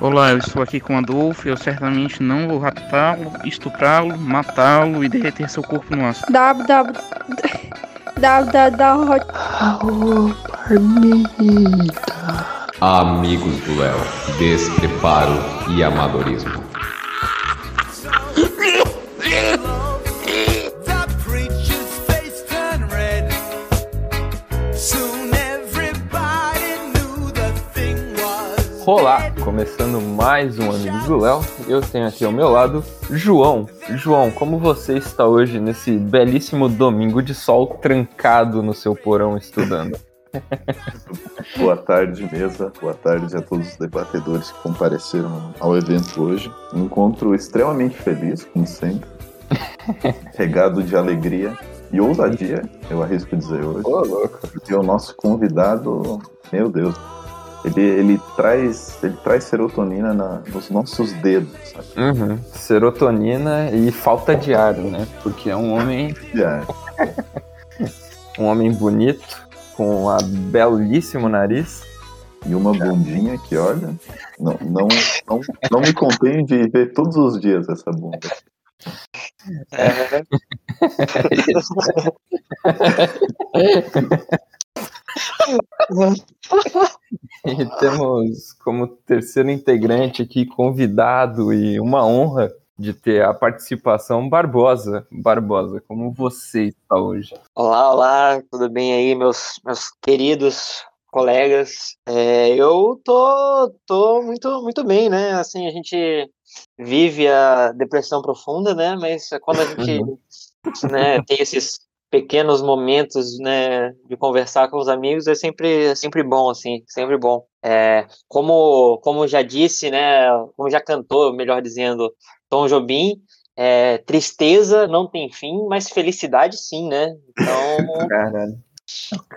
Olá, eu estou aqui com Adolfo. Eu certamente não vou raptá-lo, estuprá-lo, matá-lo e derreter seu corpo no aço. www. www. Amigos do Léo, despreparo e amadorismo. Olá, começando mais um Amigos do Léo. Eu tenho aqui ao meu lado João. João, como você está hoje nesse belíssimo domingo de sol trancado no seu porão estudando? Boa tarde, mesa. Boa tarde a todos os debatedores que compareceram ao evento hoje. Um encontro extremamente feliz, como sempre. Regado de alegria e ousadia, eu arrisco dizer hoje. Ô, louco. Porque o nosso convidado, meu Deus, ele, ele, traz, ele traz serotonina na- nos nossos dedos, sabe? Uhum. Serotonina e falta de ar, né? Porque é um homem, É, um homem bonito, com um belíssimo nariz. E uma bundinha que, olha, não, não, não, não me contém de ver todos os dias essa bunda. E temos como terceiro integrante aqui, convidado e uma honra de ter a participação Barbosa. Barbosa, como você está hoje? Olá, olá, tudo bem aí, meus, meus queridos colegas? É, eu tô, tô muito, muito bem, né? Assim, a gente vive a depressão profunda, né? Mas quando a gente né, tem esses pequenos momentos, né, de conversar com os amigos, é sempre, é sempre bom, assim, sempre bom. É, como, como já disse, né, como já cantou, melhor dizendo, Tom Jobim, é, tristeza não tem fim, mas felicidade sim, né? Então, Caralho.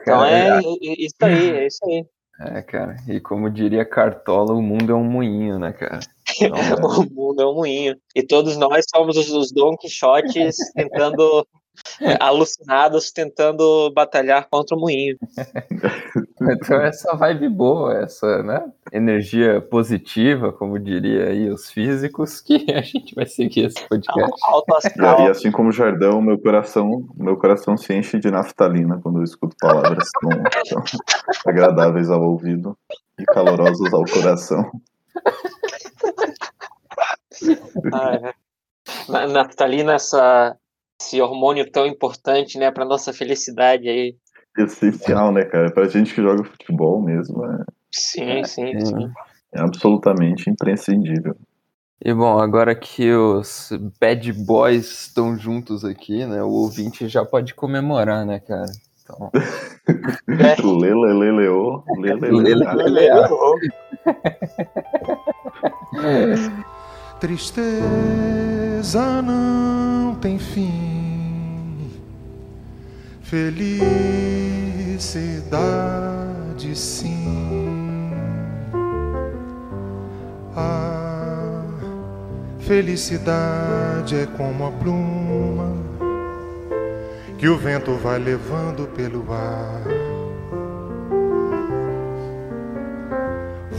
então é isso aí, é isso aí. É, cara. E como diria Cartola, o mundo é um moinho, né, cara? Então, O mundo é um moinho. E todos nós somos os, os Don Quixotes tentando, alucinados, tentando batalhar contra o moinho. então essa vibe boa, essa, né? Energia positiva, como diria aí os físicos, que a gente vai seguir esse podcast. Alto E, astral. assim como o Jardão, meu coração, meu coração se enche de naftalina quando eu escuto palavras tão, tão agradáveis ao ouvido e calorosas ao coração. Ah, é. Na- Naftalina, essa, esse hormônio tão importante, né, para nossa felicidade aí. Essencial, né, cara? Pra gente que joga futebol mesmo, é, Sim, sim, sim. sim. é absolutamente imprescindível. E bom, agora que os bad boys estão juntos aqui, né? O ouvinte já pode comemorar, né, cara? Então, Leleleleo, Lele- leleleleo. Tristeza não tem fim, felicidade sim. A felicidade é como a pluma que o vento vai levando pelo ar.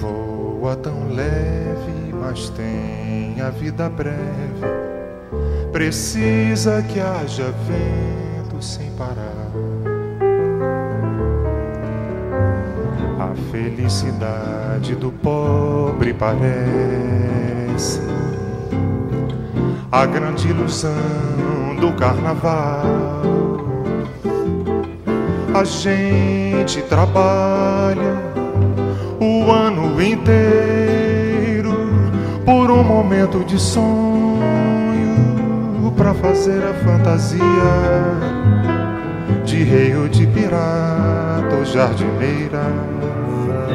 Voa tão leve, mas tem a vida breve. Precisa que haja vento sem parar. Felicidade do pobre parece a grande ilusão do carnaval. A gente trabalha o ano inteiro por um momento de sonho pra fazer a fantasia de rei ou de pirata ou jardineira.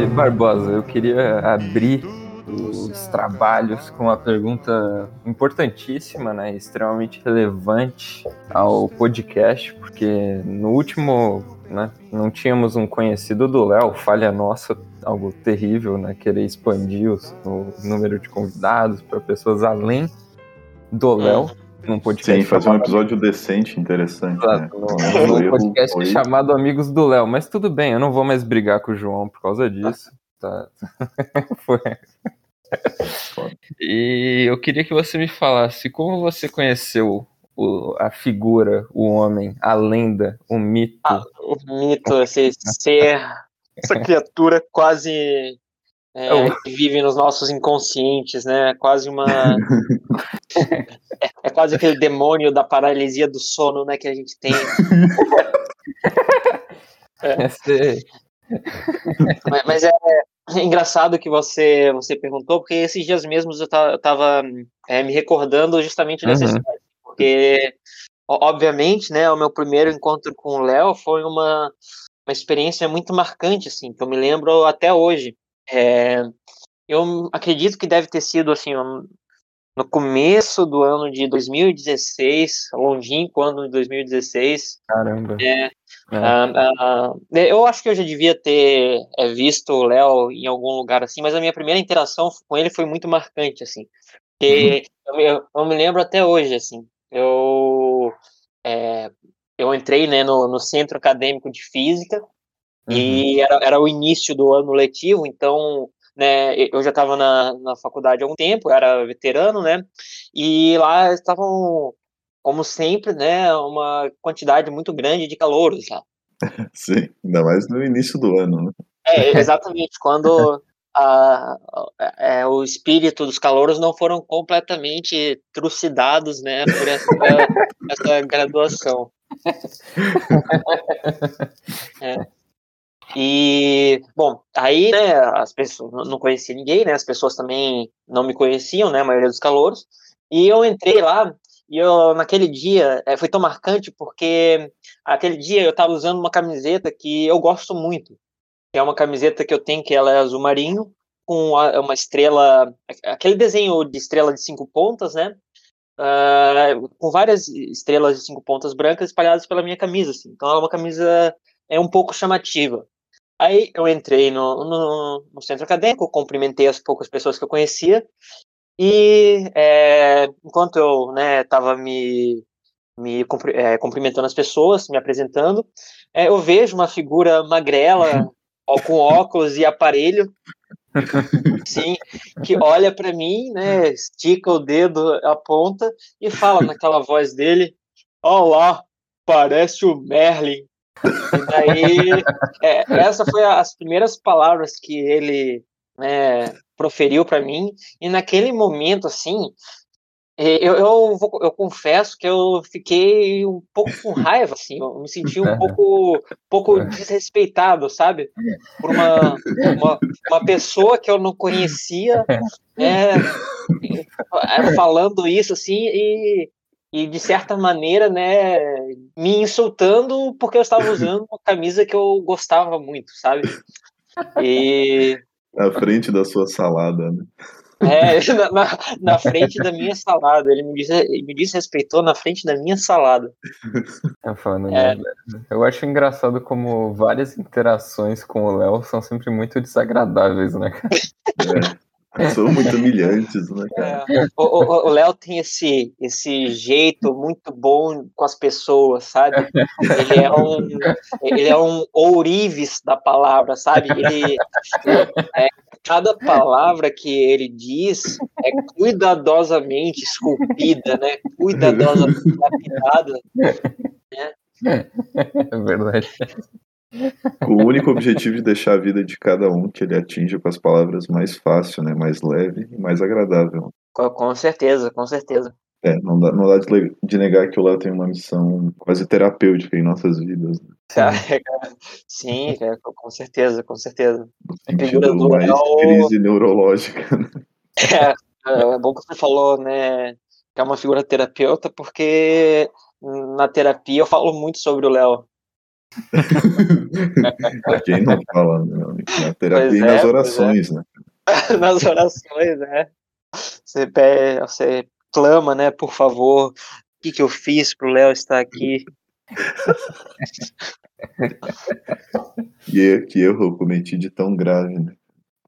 E Barbosa, eu queria abrir os trabalhos com uma pergunta importantíssima, né, extremamente relevante ao podcast, porque no último, né, não tínhamos um conhecido do Léo, falha nossa, algo terrível, né, querer expandir os- o número de convidados para pessoas além do Léo, num podcast Sim, fazer um chamado- episódio decente, interessante. Né? Exato, Um num erro podcast foi- chamado Amigos do Léo, mas tudo bem, eu não vou mais brigar com o João por causa disso. Tá. Foi. E eu queria que você me falasse como você conheceu o- a figura, o homem, a lenda, o mito. Ah, o mito, esse ser, essa criatura quase é, Oh. que vive nos nossos inconscientes, né? Quase uma. é, é quase aquele demônio da paralisia do sono, né? Que a gente tem. Esse- Mas, mas é, é engraçado que você, você perguntou, porque esses dias mesmos eu eu tava é, me recordando justamente dessa Uhum. história. Porque, obviamente, né, o meu primeiro encontro com o Léo foi uma, uma experiência muito marcante, assim, que eu me lembro até hoje. É, eu acredito que deve ter sido, assim, um- no começo do ano de 2016, longínquo ano de 2016, Caramba. é, É. ah, ah, eu acho que eu já devia ter é, visto o Léo em algum lugar assim, mas a minha primeira interação com ele foi muito marcante, assim. Porque eu, me- eu- eu me lembro até hoje, assim. Eu, é, eu entrei né, no, no centro acadêmico de física e era, era o início do ano letivo, então né, eu já estava na, na faculdade há algum tempo, era veterano, né? E lá estavam, como sempre, né, uma quantidade muito grande de calouros lá. Sim, ainda mais no início do ano, né? É, exatamente, quando a, é, o espírito dos calouros não foram completamente trucidados, né, por essa, essa graduação. É. E, bom, aí, né, as pessoas, não- conhecia ninguém, né, as pessoas também não me conheciam, né, a maioria dos calouros, e eu entrei lá, e eu, naquele dia, eh, foi tão marcante porque aquele dia eu estava usando uma camiseta que eu gosto muito, que é uma camiseta que eu tenho que ela é azul marinho, com a- uma estrela, aquele desenho de estrela de cinco pontas, né, ah, com várias estrelas de cinco pontas brancas espalhadas pela minha camisa, assim. Então é uma camisa é um pouco chamativa. Aí eu entrei no, no, no centro acadêmico, cumprimentei as poucas pessoas que eu conhecia, e é, enquanto eu estava me, me cumpri- é, cumprimentando as pessoas, me apresentando, é, eu vejo uma figura magrela, com óculos e aparelho, sim, que olha para mim, né, estica o dedo, aponta e fala naquela voz dele: Olá, parece o Merlin. E daí, é, essa foi a- as primeiras palavras que ele né, proferiu para mim, e naquele momento, assim, é, eu, eu, vou- eu confesso que eu fiquei um pouco com raiva, assim, eu me senti um pouco, pouco desrespeitado, sabe? Por uma, uma, uma pessoa que eu não conhecia, é, falando isso, assim, e, e de certa maneira, né, me insultando porque eu estava usando uma camisa que eu gostava muito, sabe? E À frente da sua salada, né? é, na, na, na frente da minha salada, ele me, disse, ele me desrespeitou na frente da minha salada. Tá falando, É. né? Eu acho engraçado como várias interações com o Léo são sempre muito desagradáveis, né? cara? É. São muito humilhantes, né, cara? É, o Léo tem esse, esse jeito muito bom com as pessoas, sabe? Ele é um, ele é um ourives da palavra, sabe? Ele, é, cada palavra que ele diz é cuidadosamente esculpida, né? Cuidadosamente lapidada. É verdade. O único objetivo de deixar a vida de cada um que ele atinge com as palavras mais fácil, né? Mais leve e mais agradável. Com, certeza, com certeza. É, não dá, não dá de, de negar que o Léo tem uma missão quase terapêutica em nossas vidas. Né? Sim, cara, com certeza, com certeza. Figura do mais Léo- crise neurológica. né? É, é bom que você falou, né, que é uma figura terapeuta, porque na terapia eu falo muito sobre o Léo. Pra quem não fala, né? Na terapia Pois e é, nas pois orações, né? Nas orações, né? Você, pede, você clama, né, por favor, o que, que eu fiz pro Léo estar aqui? Que, er- que erro eu cometi de tão grave, né?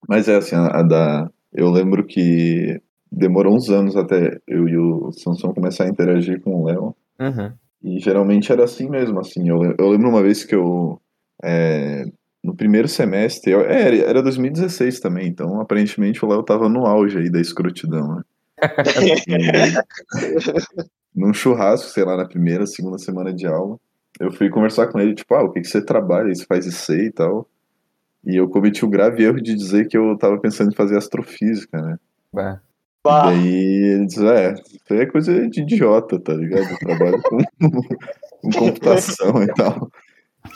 Mas é assim, a, a da. Eu lembro que demorou uns anos até eu e o Sansão começar a interagir com o Léo. Uhum. E geralmente era assim mesmo, assim. Eu, eu lembro uma vez que eu. é, no primeiro semestre. eu- é, era 2016 também, então aparentemente o Léo tava no auge aí da escrotidão, né? num churrasco, sei lá, na primeira, segunda semana de aula. Eu fui conversar com ele, tipo, ah, o que, que você trabalha? Você faz IC e tal. E eu cometi o grave erro de dizer que eu tava pensando em fazer astrofísica, né? Bah. Bah, Daí ele diz, é, isso aí é coisa de idiota, tá ligado? Eu trabalho com, com computação e tal.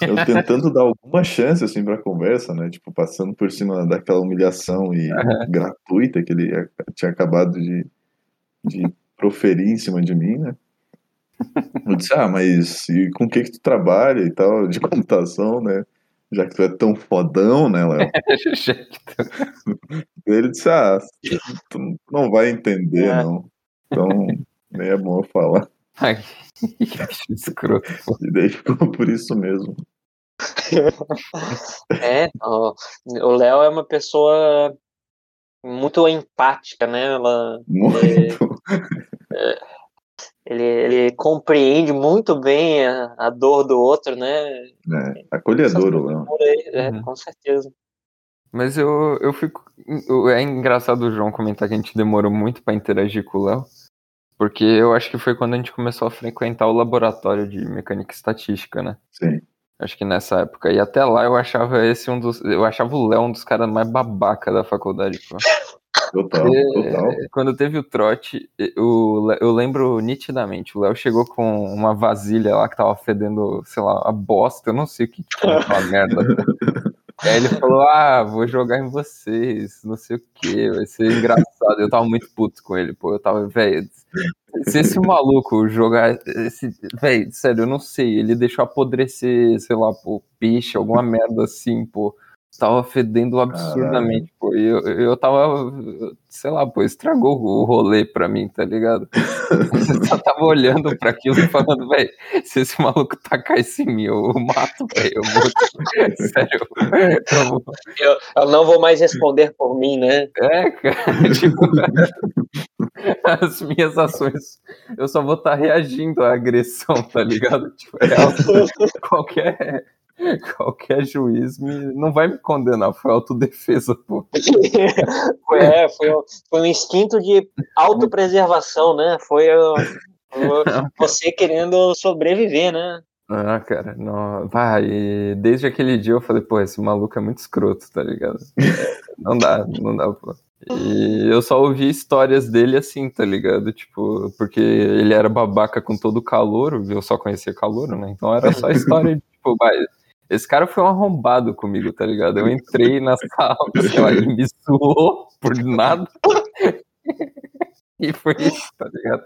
Eu tentando dar alguma chance, assim, pra conversa, né? Tipo, passando por cima daquela humilhação e gratuita que ele tinha acabado de, de proferir em cima de mim, né? Eu disse, ah, mas e com o que que tu trabalha e tal, de computação, né? Já que tu é tão fodão, né, Léo? Ele disse, ah, tu não vai entender, É. não. Então, nem é bom eu falar. Ai, que escroto. E daí ficou por isso mesmo. é, ó, o Léo é uma pessoa muito empática, né? Ela, Muito. ele, ele compreende muito bem a, a dor do outro, né? É, acolhedor, o Léo. Aí, é, Uhum. com certeza. Mas eu, eu fico. É engraçado o João comentar que a gente demorou muito pra interagir com o Léo. Porque eu acho que foi quando a gente começou a frequentar o laboratório de mecânica e estatística, né? Sim. Acho que nessa época. E até lá eu achava esse um dos. Eu achava o Léo um dos caras mais babaca da faculdade, pô. Total, total. Quando teve o trote, o, eu lembro nitidamente, o Léo chegou com uma vasilha lá que tava fedendo, sei lá, a bosta, eu não sei o que tinha aquela merda. Aí ele falou, ah, vou jogar em vocês, não sei o que, vai ser engraçado. Eu tava muito puto com ele, pô, eu tava, velho, se esse maluco jogar, esse, velho, sério, eu não sei, ele deixou apodrecer, sei lá, pô, peixe, alguma merda assim, pô. Tava fedendo absurdamente, pô. E eu, eu tava, sei lá, pô, estragou o rolê pra mim, tá ligado? Eu só tava olhando pra aquilo e falando, velho, se esse maluco tacar isso em mim, eu mato, velho. Eu vou. Sério. Eu vou... Eu, eu não vou mais responder por mim, né? É, cara, tipo. As minhas ações, eu só vou estar reagindo à agressão, tá ligado? Tipo, é algo- qualquer, qualquer juiz me, não vai me condenar, foi autodefesa, pô. Foi, é, foi, um- foi um instinto de autopreservação, né? Foi uh, uh, você querendo sobreviver, né? Ah, cara, não, vai, e desde aquele dia eu falei, pô, esse maluco é muito escroto, tá ligado? Não dá, não dá, pô. E eu só ouvi histórias dele assim, tá ligado? Tipo, porque ele era babaca com todo o calor, eu só conhecia calor, né? Então era só história de, tipo, vai, esse cara foi um arrombado comigo, tá ligado? Eu entrei na sala, sei lá, ele me zoou por nada. E foi isso, tá ligado?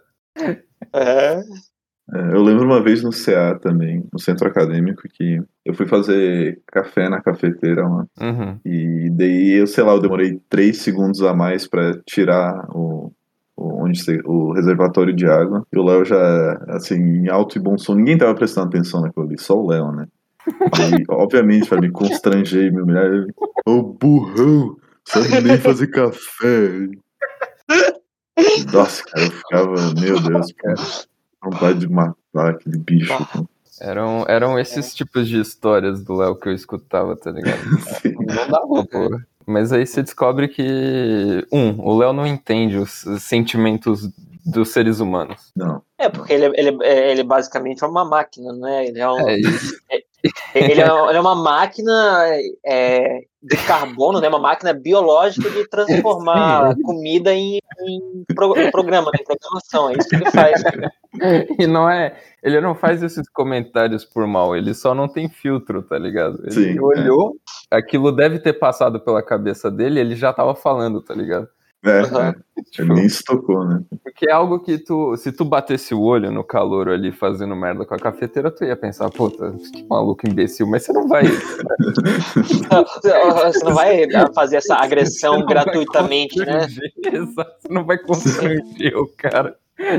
É. É, eu lembro uma vez no CA também, no centro acadêmico, que eu fui fazer café na cafeteira lá. Uhum. E daí, eu sei lá, eu demorei três segundos a mais pra tirar o, o, onde se- o reservatório de água. E o Léo já, assim, em alto e bom som, ninguém tava prestando atenção naquilo ali, só o Léo, né? E, obviamente, pra me constranger e me humilhar, ele, ô burrão, sabe nem fazer café. Nossa, cara, eu ficava, meu Deus, cara, vontade de matar aquele bicho. Eram, eram esses tipos de histórias do Léo que eu escutava, tá ligado? Não dava, pô. Mas aí você descobre que, um, o Léo não entende os os sentimentos dos seres humanos. Não, É, porque ele, ele, é- ele basicamente é uma máquina, né? Ele é, um, É, ele é, ele é uma máquina é, de carbono, né? Uma máquina biológica de transformar comida em, em pro- em programa, em programação. É isso que ele faz. e não é. Ele não faz esses comentários por mal, ele só não tem filtro, tá ligado? Ele Sim, é. olhou, aquilo deve ter passado pela cabeça dele, ele já tava falando, tá ligado? É, Uhum. é, nem se tocou, né? Porque é algo que tu, se tu batesse o olho no calor ali fazendo merda com a cafeteira, tu ia pensar, puta, que maluco imbecil, mas você não vai. Você não vai fazer essa agressão gratuitamente, né? Exato, você não vai constranger o cara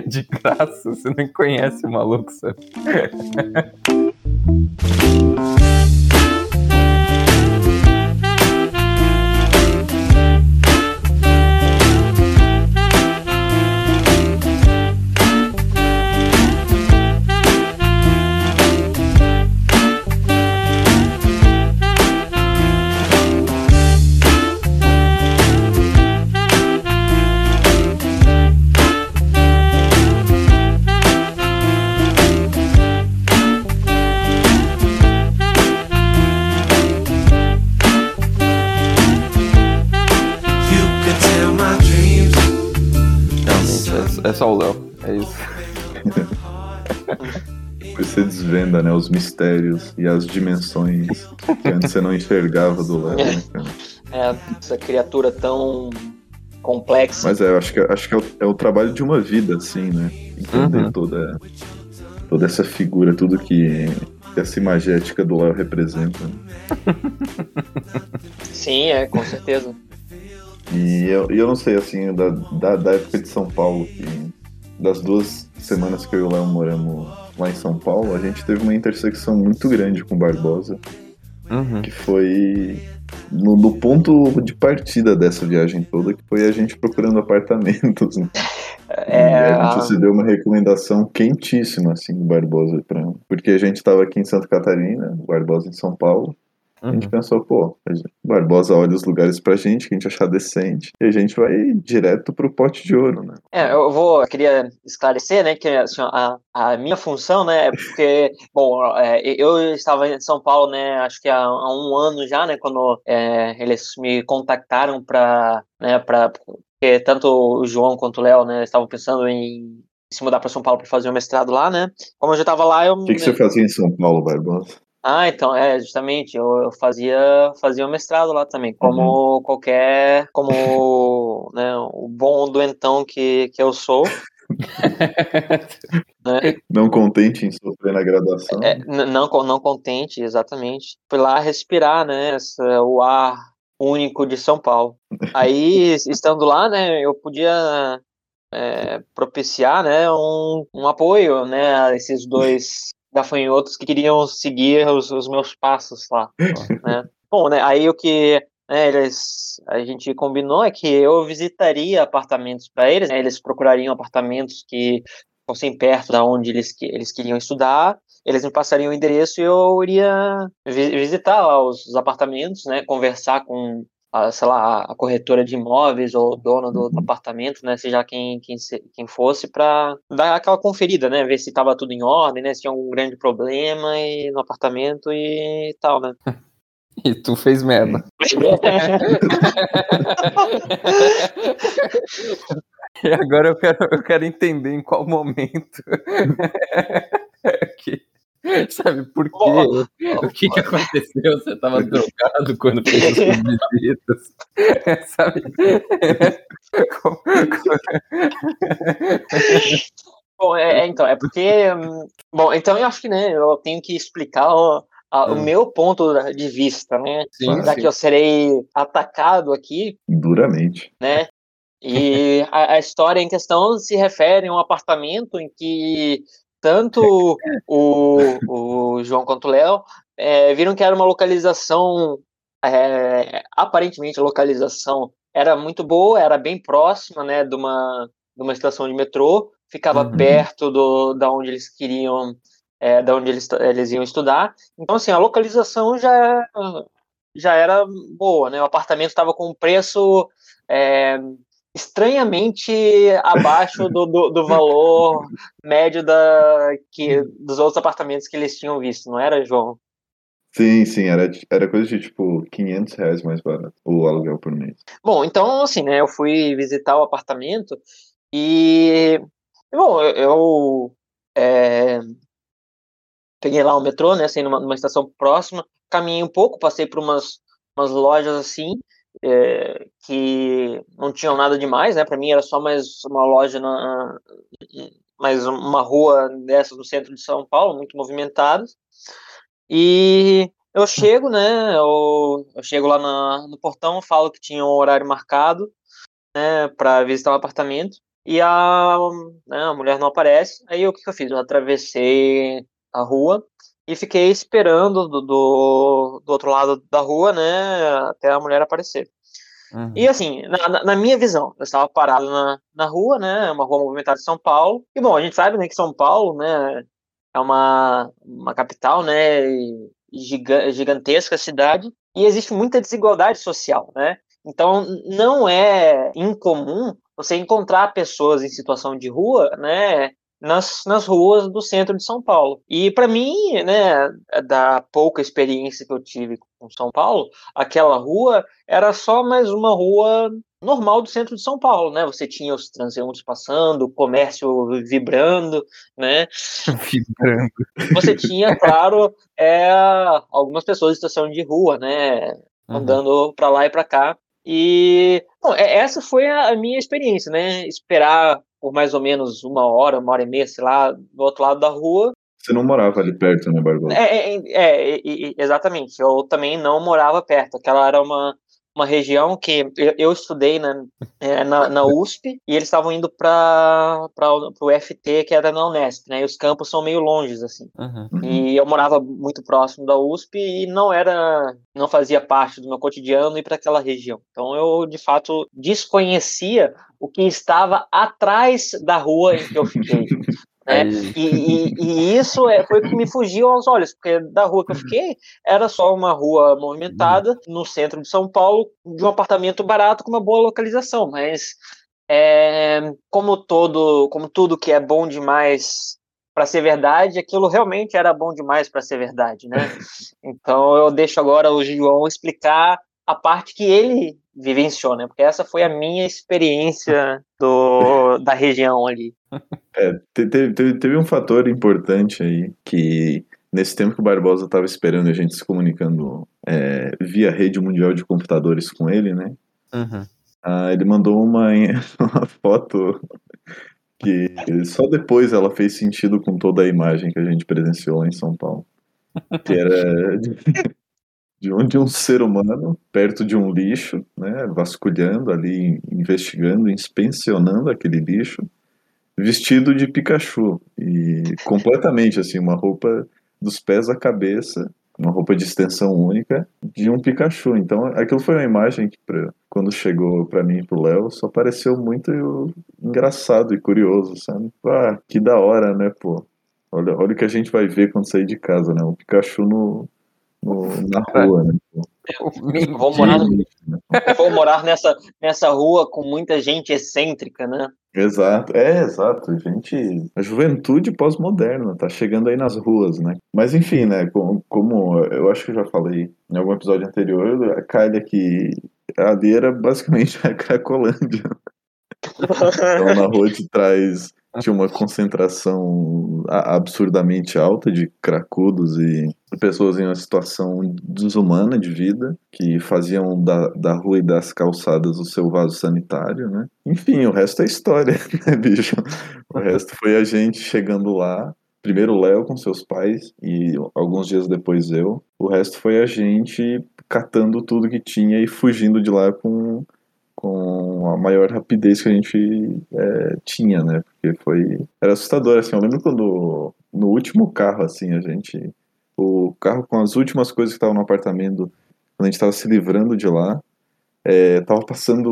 de graça, você nem conhece o maluco, sabe? os mistérios e as dimensões que antes você não enxergava do Léo, né, cara? É, essa criatura tão complexa. Mas é, eu acho que, acho que é, o, é o trabalho de uma vida, assim, né? Entender Uhum. toda, toda essa figura, tudo que essa imagética do Léo representa. Sim, é, com certeza. E eu, e eu não sei, assim, da, da, da época de São Paulo, que das duas semanas que eu e o Léo moramos lá em São Paulo, a gente teve uma intersecção muito grande com o Barbosa, Uhum. que foi no, no ponto de partida dessa viagem toda, que foi a gente procurando apartamentos. Né? É, e a gente se deu uma recomendação quentíssima, assim, do Barbosa, pra, porque a gente estava aqui em Santa Catarina, o Barbosa em São Paulo, a gente Uhum. pensou, pô, Barbosa olha os lugares pra gente que a gente achar decente, e a gente vai direto pro pote de ouro, né? É, eu vou, eu queria esclarecer, né, que assim, a, a minha função, né, é porque, bom, é, eu estava em São Paulo, né, acho que há, há um ano já, né, quando é, eles me contactaram para, né, para, porque tanto o João quanto o Léo, né, estavam pensando em se mudar para São Paulo para fazer o mestrado lá, né, como eu já estava lá, eu... O que, que você fazia em São Paulo, Barbosa? Ah, então, é, justamente, eu, eu fazia, fazia o mestrado lá também, como qualquer, como, né, o bom doentão que, que eu sou, né, Não contente em sofrer na graduação? É, não, não contente, exatamente. Fui lá respirar, né, essa- o ar único de São Paulo. Aí, estando lá, né, eu podia é, propiciar, né, um, um apoio, né, a esses dois gafanhotos que queriam seguir os, os meus passos lá, né. Bom, né, aí o que né, eles, a gente combinou é que eu visitaria apartamentos para eles, né, eles procurariam apartamentos que fossem perto da onde eles, eles queriam estudar, eles me passariam o endereço e eu iria vi- visitar lá os, os apartamentos, né, conversar com, a, sei lá, a corretora de imóveis ou o dono do, do apartamento, né, seja quem, quem, quem fosse, para dar aquela conferida, né, ver se estava tudo em ordem, né, se tinha algum grande problema e, no apartamento e tal, né. E tu fez merda. E agora eu quero, eu quero entender em qual momento. que, sabe, por quê? Bom, O que, que aconteceu? Você tava drogado quando fez as visitas? sabe? Bom, é, é, então, é porque. Bom, então eu acho que, né, eu tenho que explicar o, a- o Hum. meu ponto de vista, né? Sim, Já sim. que eu serei atacado aqui, Duramente. né? E a, a história em questão se refere a um apartamento em que tanto o, o João quanto o Léo eh, viram que era uma localização, eh, aparentemente a localização era muito boa, era bem próxima, né, de uma, de uma estação de metrô, ficava Uhum. perto do, da onde eles queriam, eh, da onde eles, eles iam estudar. Então, assim, a localização já, já era boa, né? O apartamento estava com um preço eh, estranhamente abaixo do, do, do valor médio da, que, dos outros apartamentos que eles tinham visto, não era, João? Sim, sim, era, era coisa de tipo 500 reais mais barato o aluguel por mês. Bom, então, assim, né, eu fui visitar o apartamento e, bom, eu, eu, é, peguei lá o metrô, né, assim, numa, numa estação próxima, caminhei um pouco, passei por umas, umas lojas assim, é, que não tinham nada demais, né, para mim era só mais uma loja, na, mais uma rua dessas no centro de São Paulo, muito movimentada, e eu chego, né, eu, eu chego lá na, no portão, falo que tinha um horário marcado, né, para visitar o apartamento, e a, né, a mulher não aparece, aí o que, que eu fiz? Eu atravessei a rua e fiquei esperando do, do, do outro lado da rua, né, até a mulher aparecer. Uhum. E assim, na, na- minha visão, eu estava parado na, na rua, né, uma rua movimentada de São Paulo, e bom, a gente sabe, né, que São Paulo, né, é uma, uma capital, né, giga- gigantesca cidade, e existe muita desigualdade social, né, então não é incomum você encontrar pessoas em situação de rua, né, nas, nas ruas do centro de São Paulo. E para mim, né, da pouca experiência que eu tive com São Paulo, aquela rua era só mais uma rua normal do centro de São Paulo, né? Você tinha os transeuntes passando, o comércio vibrando, né? Vibrando. Você tinha, claro, é, algumas pessoas em situação de rua, né? Uhum. Andando para lá e para cá. E bom, é- essa foi a, a minha experiência, né? Esperar por mais ou menos uma hora, uma hora e meia, sei lá, do outro lado da rua. Você não morava ali perto, né, Barbosa? É, é, é, é, exatamente. Eu também não morava perto. Aquela era uma, uma região que eu, eu estudei na, é, na, na USP e eles estavam indo para o FT, que era na Unesp, né? E os campos são meio longes, assim. Uhum. E eu morava muito próximo da USP e não era, não fazia parte do meu cotidiano ir para aquela região. Então eu de fato desconhecia o que estava atrás da rua em que eu fiquei. né? Aí- E, e- e isso é, foi o que me fugiu aos olhos, porque da rua que eu fiquei era só uma rua movimentada no centro de São Paulo, de um apartamento barato com uma boa localização, mas é, como todo, como tudo que é bom demais para ser verdade, aquilo realmente era bom demais para ser verdade, né? Então eu deixo agora o João explicar a parte que ele vivenciou, né? Porque essa foi a minha experiência do, da região ali. É, te- te- teve, teve um fator importante aí que nesse tempo que o Barbosa estava esperando a gente se comunicando é, via rede mundial de computadores com ele, né? Uhum. Ah, ele mandou uma, uma foto que só depois ela fez sentido com toda a imagem que a gente presenciou lá em São Paulo. Que era de, de um, ser humano perto de um lixo, né, vasculhando ali, investigando, inspecionando aquele lixo, vestido de Pikachu e completamente assim, uma roupa dos pés à cabeça, uma roupa de extensão única de um Pikachu. Então, aquilo foi uma imagem que pra- quando chegou pra mim e pro Léo, só pareceu muito engraçado e curioso, sabe? Ah, que da hora, né, pô? Olha, olha o que a gente vai ver quando sair de casa, né? Um Pikachu no, no- na rua, né? Vou morar, no- vou morar nessa, nessa rua com muita gente excêntrica, né? Exato, é exato, gente, a juventude pós-moderna tá chegando aí nas ruas, né? Mas enfim, né, como, como eu acho que eu já falei em algum episódio anterior, a calha que ali era basicamente a Cracolândia. Então na rua de trás tinha uma concentração absurdamente alta de cracudos e pessoas em uma situação desumana de vida que faziam da, da rua e das calçadas o seu vaso sanitário, né? Enfim, o resto é história, né, bicho? O resto foi a gente chegando lá. Primeiro Léo com seus pais e alguns dias depois eu. O resto foi a gente catando tudo que tinha e fugindo de lá com com a maior rapidez que a gente é, tinha, né? Porque foi era assustador assim. Eu lembro quando no último carro assim a gente o carro com as últimas coisas que estavam no apartamento quando a gente estava se livrando de lá é, tava passando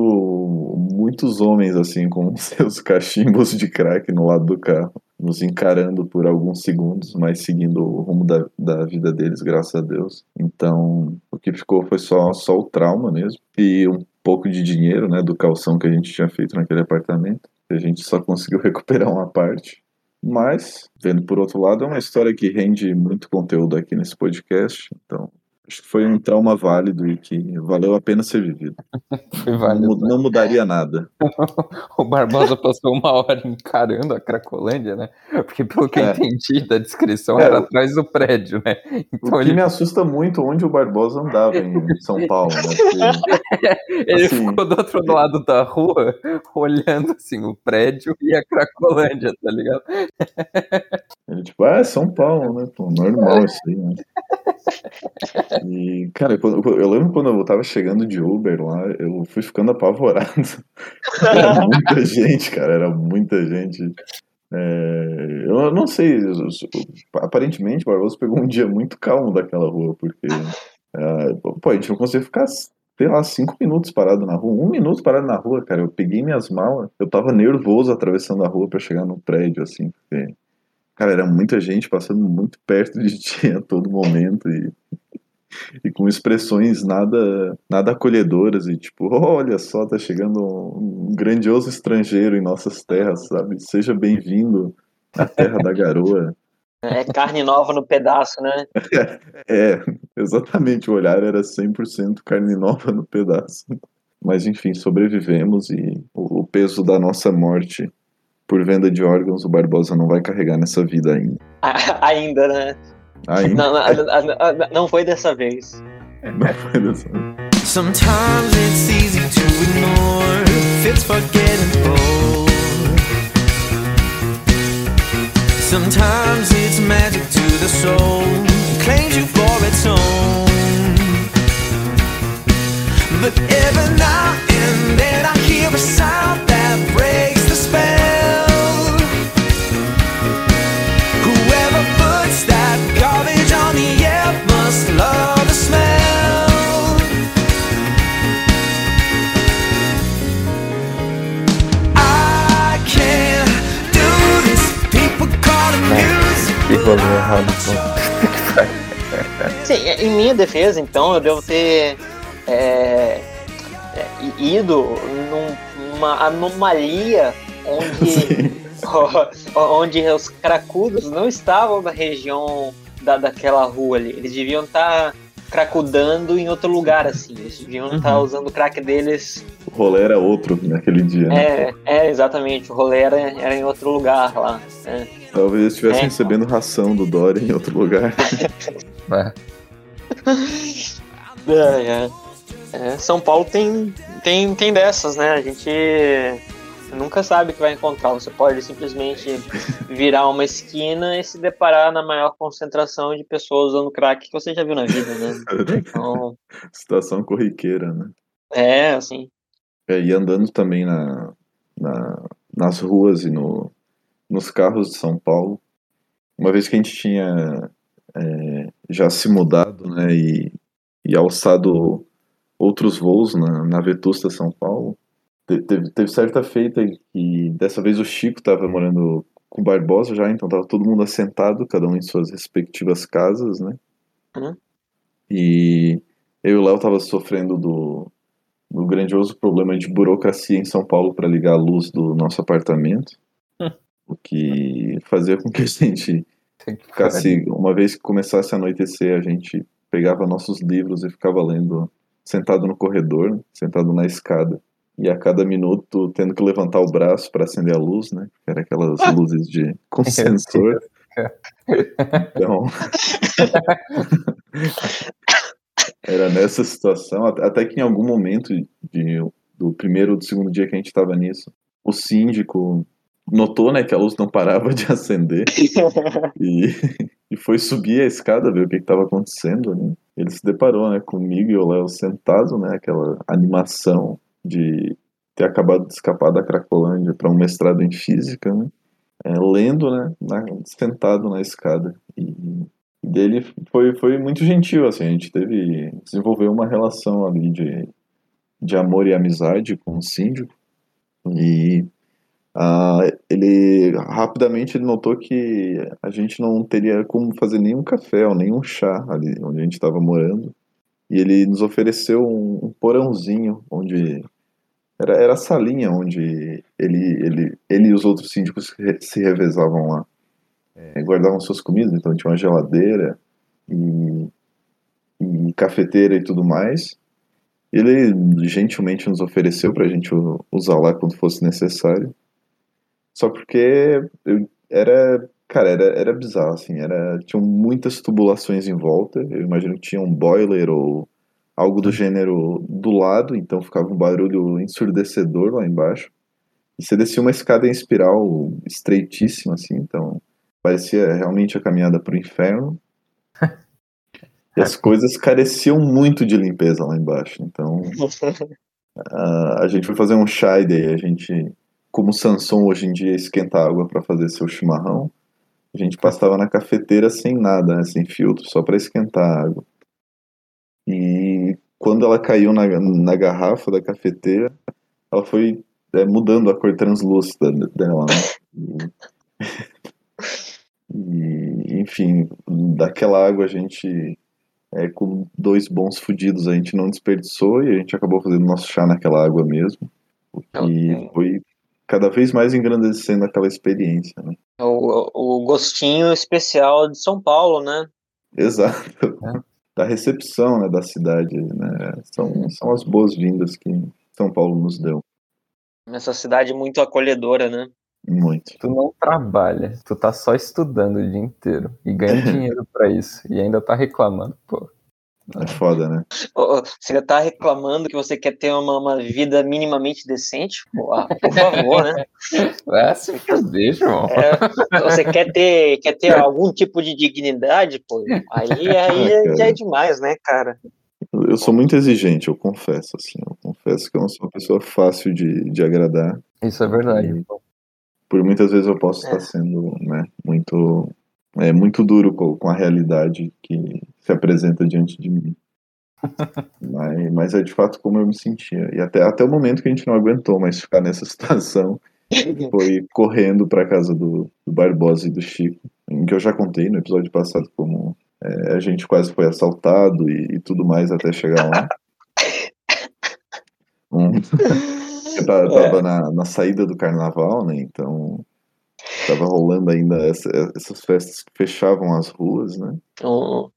muitos homens assim com seus cachimbos de crack no lado do carro nos encarando por alguns segundos, mas seguindo o rumo da, da vida deles, graças a Deus. Então, o que ficou foi só, só o trauma mesmo e um pouco de dinheiro, né, do calção que a gente tinha feito naquele apartamento. A gente só conseguiu recuperar uma parte. Mas, vendo por outro lado, é uma história que rende muito conteúdo aqui nesse podcast. Então, acho que foi um trauma válido e que valeu a pena ser vivido. Foi Não, válido. mu- não mudaria nada. O Barbosa passou uma hora encarando a Cracolândia, né? Porque pelo que eu É. entendi da descrição, É, era o- atrás do prédio, né? Então O que ele, me assusta muito onde o Barbosa andava em São Paulo, né? Porque ele assim- ficou do outro lado da rua, olhando assim o prédio e a Cracolândia, tá ligado? Ele, tipo, ah, é São Paulo, né? Pô, normal isso aí, né? E, cara, eu lembro quando eu tava chegando de Uber lá, eu fui ficando apavorado. Era muita gente, cara, era muita gente. É, eu não sei, aparentemente o Barbosa pegou um dia muito calmo daquela rua, porque, é, pô, a gente não conseguia ficar, sei lá, cinco minutos parado na rua, um minuto parado na rua, cara. Eu peguei minhas malas, eu tava nervoso atravessando a rua pra chegar no prédio, assim, porque Cara, era muita gente passando muito perto de ti a todo momento e, e com expressões nada, nada acolhedoras e tipo, olha só, tá chegando um grandioso estrangeiro em nossas terras, sabe? Seja bem-vindo à terra da garoa. É carne nova no pedaço, né? É, exatamente, o olhar era 100% carne nova no pedaço. Mas enfim, sobrevivemos e o, o peso da nossa morte por venda de órgãos o Barbosa não vai carregar nessa vida ainda. Ainda, né? Ainda Não, não, não- não foi dessa vez. não foi dessa vez. Sometimes it's easy to ignore fits for getting bored. Sometimes it's magic to the soul, claims you for its own. But every now and then I hear a sound that breaks love the smell. I can't do this. People calling music. Que rolê errado, pô. Sim, em minha defesa, então, eu devo ter é, é, ido num- numa anomalia onde, onde os cracudos não estavam na região da, daquela rua ali. Eles deviam estar cracudando em outro lugar, assim. Eles deviam estar usando o crack deles. O rolê era outro naquele dia, né? É, é, exatamente. O rolê era, era em outro lugar lá. né? Talvez eles estivessem É. recebendo ração do Dória em outro lugar. É. É, é. É, São Paulo tem, tem, tem dessas, né? A gente nunca sabe o que vai encontrar. Você pode simplesmente virar uma esquina e se deparar na maior concentração de pessoas usando crack que você já viu na vida, né? Então, Situação corriqueira, né? é, assim. É, e andando também na, na- nas ruas e no, nos carros de São Paulo. Uma vez que a gente tinha é, já se mudado né, e, e alçado outros voos na, na Vetusta São Paulo, teve, teve certa feita que dessa vez o Chico estava morando com o Barbosa já, então estava todo mundo assentado, cada um em suas respectivas casas, né? Uhum. E eu e o Léo tava sofrendo do, do grandioso problema de burocracia em São Paulo para ligar a luz do nosso apartamento. O que fazia com que a gente ficasse, uma vez que começasse a anoitecer, a gente pegava nossos livros e ficava lendo sentado no corredor, sentado na escada. E a cada minuto tendo que levantar o braço para acender a luz, né? Era aquelas luzes de com sensor. Então, era nessa situação, at- até que em algum momento de, do primeiro ou do segundo dia que a gente estava nisso, o síndico notou, né, que a luz não parava de acender e, e foi subir a escada ver o que estava acontecendo, né? Ele se deparou, né, comigo e o Léo sentado, né, aquela animação de ter acabado de escapar da Cracolândia para um mestrado em física, né? É, lendo, né, na- sentado na escada. E dele foi, foi muito gentil, assim, a gente teve, desenvolveu uma relação ali de, de amor e amizade com o síndico, e ah, ele, rapidamente notou que a gente não teria como fazer nenhum café ou nenhum chá ali onde a gente estava morando, e ele nos ofereceu um, um porãozinho onde era, era a salinha onde ele, ele, ele e os outros síndicos se re- se revezavam lá. É, guardavam suas comidas, então tinha uma geladeira e, e cafeteira e tudo mais. Ele gentilmente nos ofereceu para a gente usar lá quando fosse necessário. Só porque eu, era, cara, era, era bizarro, assim, era, tinham muitas tubulações em volta. Eu imagino que tinha um boiler ou algo do gênero do lado, então ficava um barulho ensurdecedor lá embaixo. E você descia uma escada em espiral estreitíssima, assim, então parecia realmente a caminhada para o inferno. E as coisas careciam muito de limpeza lá embaixo. Então a, a gente foi fazer um chá e daí a gente, como o Samson hoje em dia esquenta água para fazer seu chimarrão, a gente passava na cafeteira sem nada, né, sem filtro, só para esquentar a água. E quando ela caiu na, na garrafa da cafeteira, ela foi é, mudando a cor translúcida dela, né? E, enfim, daquela água a gente, é, com dois bons fudidos, a gente não desperdiçou e a gente acabou fazendo nosso chá naquela água mesmo. O que Ok. foi cada vez mais engrandecendo aquela experiência, né? O, o gostinho especial de São Paulo, né? Exato. Da recepção né, da cidade, né? São, são as boas-vindas que, São Paulo nos deu. Essa cidade muito acolhedora, né? Muito. Tu não trabalha, tu tá só estudando o dia inteiro e ganha dinheiro pra isso e ainda tá reclamando, pô. É foda, né? Você ainda tá reclamando que você quer ter uma, uma vida minimamente decente? Pô, ah, por favor, né? Vai se fuder, João. É, você quer ter, quer ter algum tipo de dignidade, pô? Aí, aí já é demais, né, cara? Eu sou muito exigente, eu confesso, assim. Eu confesso que eu não sou uma pessoa fácil de, de agradar. Isso é verdade. E por muitas vezes eu posso É. estar sendo, né, muito, é, muito duro com, a realidade que se apresenta diante de mim. mas, mas é de fato como eu me sentia. E até, até o momento que a gente não aguentou mais ficar nessa situação, foi correndo para casa do, do Barbosa e do Chico, em que eu já contei no episódio passado como é, a gente quase foi assaltado e, e tudo mais até chegar lá. Um- eu ta- tava na, na saída do carnaval, né? Então tava rolando ainda essa- essas festas que fechavam as ruas, né? Um,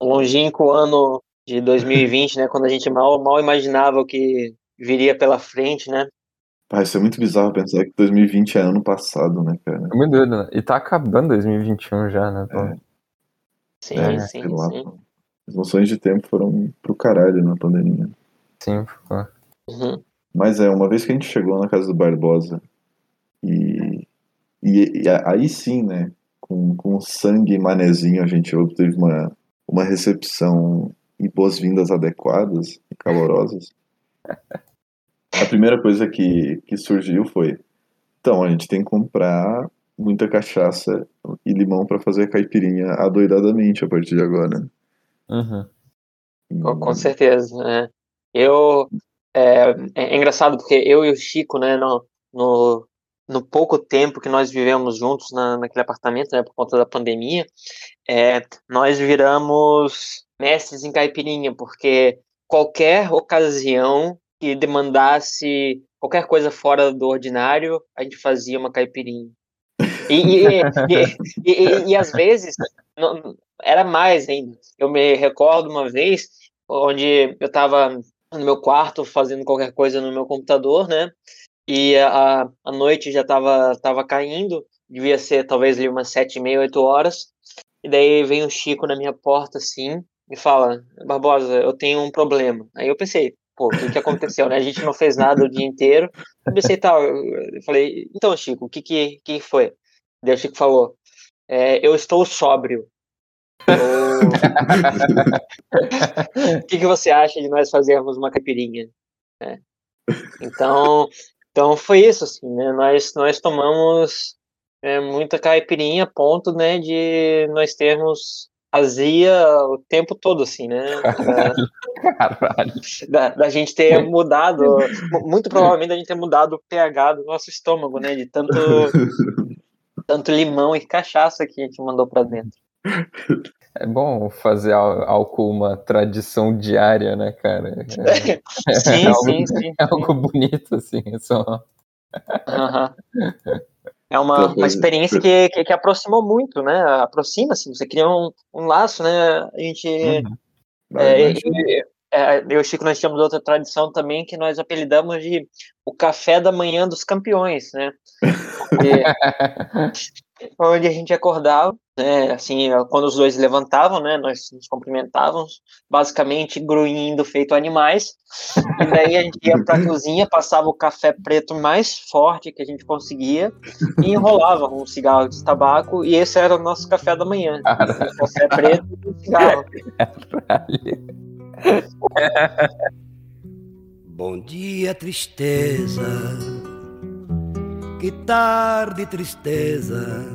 um longínquo ano de 2020, né? Quando a gente mal, mal imaginava o que viria pela frente, né? Ah, isso é muito bizarro pensar que 2020 é ano passado, né, cara? É muito doido, né? E tá acabando 2021 já, né? pô? É. Sim, É, sim, lá, sim. pô. As noções de tempo foram pro caralho na pandemia. Sim, pô. Uhum. Mas é, uma vez que a gente chegou na casa do Barbosa e, e, e a- aí sim, né, com, com sangue e manezinho a gente obteve uma, uma recepção e boas-vindas adequadas e calorosas. A primeira coisa que, que surgiu foi, então, a gente tem que comprar muita cachaça e limão para fazer caipirinha adoidadamente a partir de agora. Uhum. Com, com certeza. né? Eu é, é engraçado porque eu e o Chico, né, no, no, no pouco tempo que nós vivemos juntos na, naquele apartamento, né, por conta da pandemia, é, nós viramos mestres em caipirinha, porque qualquer ocasião que demandasse qualquer coisa fora do ordinário, a gente fazia uma caipirinha. E, e, e, e, às vezes não- era mais ainda. Eu me recordo uma vez onde eu estava no meu quarto fazendo qualquer coisa no meu computador, né? E a, a noite já estava tava caindo, devia ser talvez ali umas sete e meia, oito horas. E daí vem o Chico na minha porta assim e fala: Barbosa, eu tenho um problema. Aí eu pensei, pô, o que, aconteceu, né? A gente não fez nada o dia inteiro. Eu pensei, tal, eu eu falei, então, Chico, o que que, que foi? Daí o Chico falou: "É, eu estou sóbrio. O que, que você acha de nós fazermos uma caipirinha? né? Então, então foi isso, assim, né? Nós, nós tomamos é, muita caipirinha a ponto, né, de nós termos azia o tempo todo, assim, né? Caralho. Da, da gente ter mudado, mu- muito provavelmente a gente ter mudado o pH do nosso estômago, né? De tanto, tanto limão e cachaça que a gente mandou pra dentro. É bom fazer ál- álcool uma tradição diária, né, cara? É, Sim, algo- sim, sim. é algo bonito, assim. é Só... É uma, Outra uma coisa- experiência que, que, que aproximou muito, né? Aproxima, assim, você cria um, um laço, né? A gente. Uhum. É, e- é, eu e o Chico, nós tínhamos outra tradição também que nós apelidamos de o café da manhã dos campeões, né? Porque onde a gente acordava, né? Assim, quando os dois levantavam, né? Nós nos cumprimentávamos, basicamente gruindo feito animais. E daí a gente ia para a cozinha, passava o café preto mais forte que a gente conseguia e enrolava um cigarro de tabaco. E esse era o nosso café da manhã: café preto e um cigarro. Bom dia, tristeza. Que tarde, tristeza.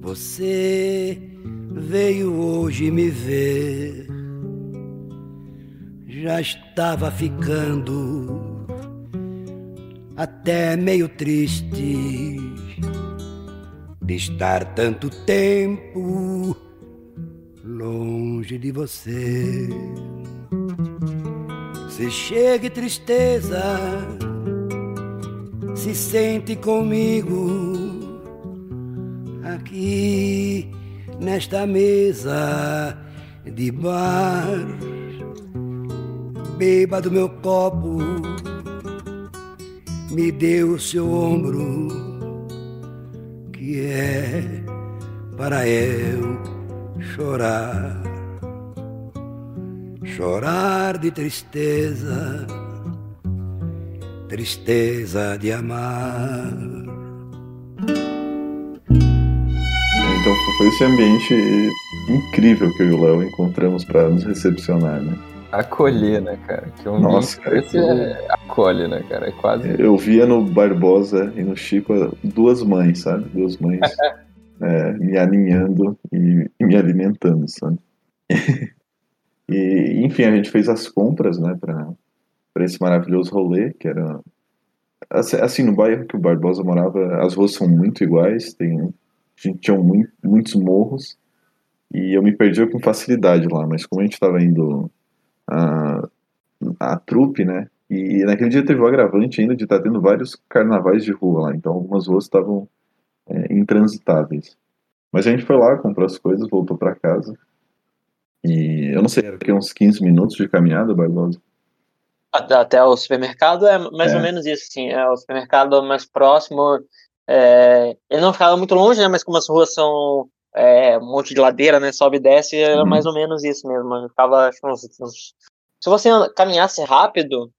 Você veio hoje me ver. Já estava ficando até meio triste de estar tanto tempo longe de você. Se chegue tristeza, se sente comigo aqui nesta mesa de bar. beba do meu copo, me dê o seu ombro, que é para eu chorar, chorar de tristeza, tristeza de amar. Então foi esse ambiente incrível que eu e o Léo encontramos para nos recepcionar, né? Acolher, né, cara? Que um Nossa, cara, esse é, acolhe, né, cara? É quase. Eu via no Barbosa e no Chico duas mães, sabe? Duas mães é, me aninhando e, me alimentando, sabe? e, enfim, a gente fez as compras, né, para esse maravilhoso rolê, que era. Assim, assim, no bairro que o Barbosa morava, as ruas são muito iguais, tem, a gente tinha muito, muitos morros, e eu me perdia com facilidade lá, mas como a gente estava indo a, a trupe, né? E naquele dia teve o agravante ainda de estar tá tendo vários carnavais de rua lá, então algumas ruas estavam é, intransitáveis. Mas a gente foi lá, comprou as coisas, voltou para casa. E eu não sei, era que uns 15 minutos de caminhada, Barbosa? Até o supermercado é mais É. ou menos isso, sim. É o supermercado mais próximo. É, ele não ficava muito longe, né? Mas como as ruas são é, um monte de ladeira, né? Sobe e desce, era Uhum. mais ou menos isso mesmo. Eu ficava, acho uns, uns- Se você caminhasse rápido,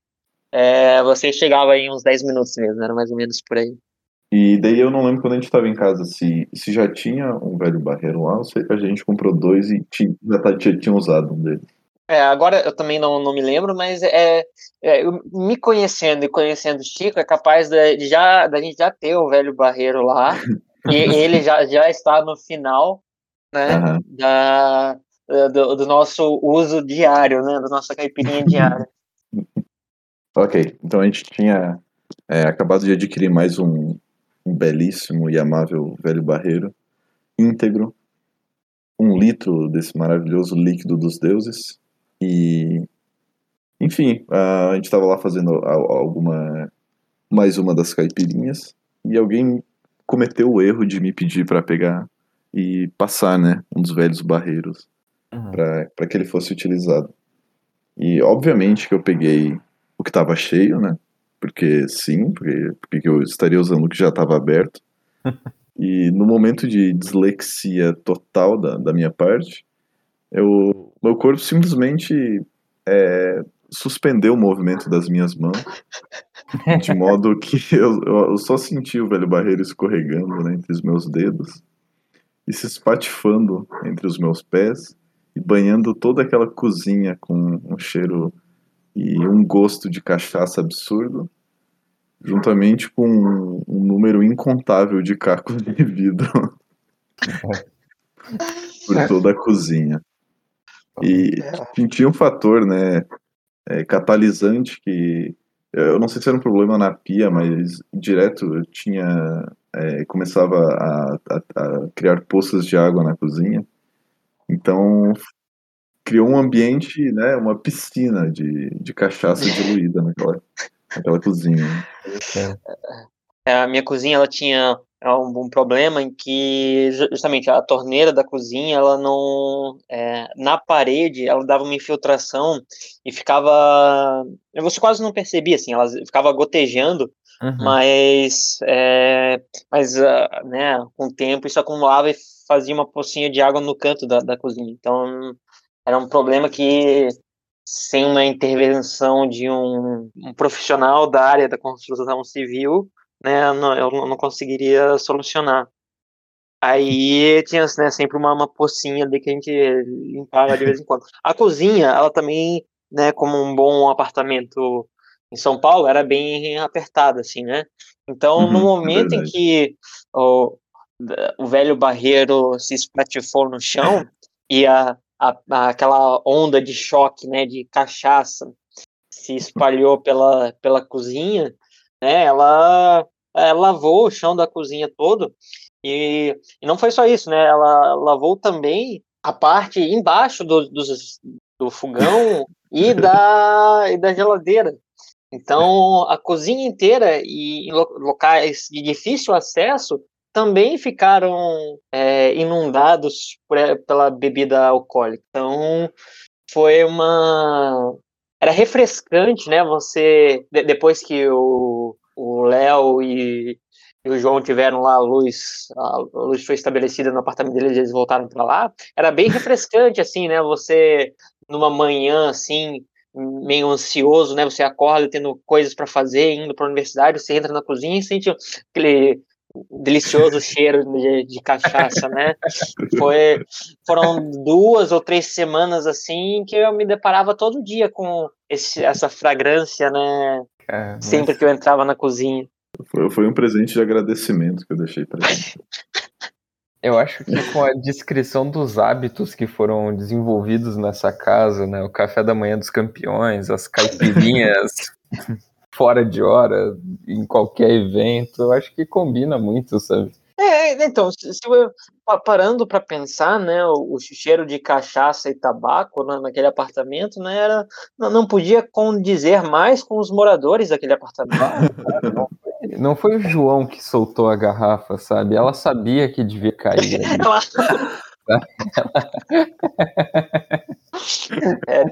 é, você chegava em uns 10 minutos mesmo, era mais ou menos por aí. E daí eu não lembro quando a gente estava em casa se, se já tinha um velho barreiro lá, ou se a gente comprou dois e tinha, já tá- tinha, tinha usado um deles. É, agora eu também não, não me lembro, mas é, é, me conhecendo e conhecendo o Chico, é capaz da, de já, da gente já ter o velho Barreiro lá, e ele já, já está no final né, Aham. da, do, do nosso uso diário, né, da nossa caipirinha diária. Ok, então a gente tinha é, acabado de adquirir mais um, um belíssimo e amável velho barreiro, íntegro, um litro desse maravilhoso líquido dos deuses, e enfim, a gente estava lá fazendo al- alguma mais uma das caipirinhas, e alguém cometeu o erro de me pedir para pegar e passar, né, um dos velhos barreiros Uhum. para que ele fosse utilizado. E obviamente que eu peguei o que estava cheio, né? Porque sim, porque, porque eu estaria usando o que já estava aberto. e no momento de dislexia total da, da minha parte, eu, meu corpo simplesmente é, suspendeu o movimento das minhas mãos, de modo que eu, eu só senti o velho barreiro escorregando né, entre os meus dedos e se espatifando entre os meus pés e banhando toda aquela cozinha com um cheiro e um gosto de cachaça absurdo, juntamente com um, um número incontável de cacos de vidro por toda a cozinha. E tinha um fator, né, é, catalisante que eu não sei se era um problema na pia, mas direto eu tinha é, começava a, a- a criar poças de água na cozinha. Então criou um ambiente, né, uma piscina de, de cachaça diluída naquela, naquela cozinha. É, a minha cozinha ela tinha é, um, um problema em que ju- justamente a torneira da cozinha ela não é, na parede ela dava uma infiltração e ficava você quase não percebia assim ela ficava gotejando Uhum. mas é, mas ah, né com o tempo isso acumulava e fazia uma pocinha de água no canto da, da cozinha então era um problema que sem uma intervenção de um, um profissional da área da construção civil né, não, eu não conseguiria solucionar. Aí tinha né, sempre uma, uma pocinha ali que a gente limpava de vez em quando. A cozinha, ela também, né, como um bom apartamento em São Paulo, era bem apertada, assim, né? Então, no Uhum, é momento em verdade. que o, o velho barreiro se espatifou no chão e a, a- aquela onda de choque, né, de cachaça se espalhou pela, pela cozinha, né, ela, eh, lavou o chão da cozinha todo e, e não foi só isso, né, ela lavou também a parte embaixo do, dos- do fogão e da, e da geladeira. Então, a cozinha inteira e locais de difícil acesso também ficaram eh, inundados por, eh, pela bebida alcoólica. Então, foi uma era refrescante, né? Você de- depois que o Léo e, e o João tiveram lá a luz, a luz foi estabelecida no apartamento deles, eles voltaram para lá. Era bem refrescante assim, né? Você numa manhã assim meio ansioso, né? Você acorda tendo coisas para fazer, indo para a universidade, você entra na cozinha e sente aquele delicioso cheiro de, de cachaça, né? Foi, foram duas ou três semanas assim que eu me deparava todo dia com esse, essa fragrância, né? Cara, Sempre que eu entrava na cozinha. Foi, foi um presente de agradecimento que eu deixei pra ele. Eu acho que com a descrição dos hábitos que foram desenvolvidos nessa casa, né? O café da manhã dos campeões, as caipirinhas fora de hora, em qualquer evento, eu acho que combina muito, sabe? É, então, se, se eu, pa- parando para pensar, né, o, o cheiro de cachaça e tabaco né, naquele apartamento, né, era, não, não podia condizer mais com os moradores daquele apartamento. Não foi o João que soltou a garrafa, sabe? Ela sabia que devia cair. Ela- É,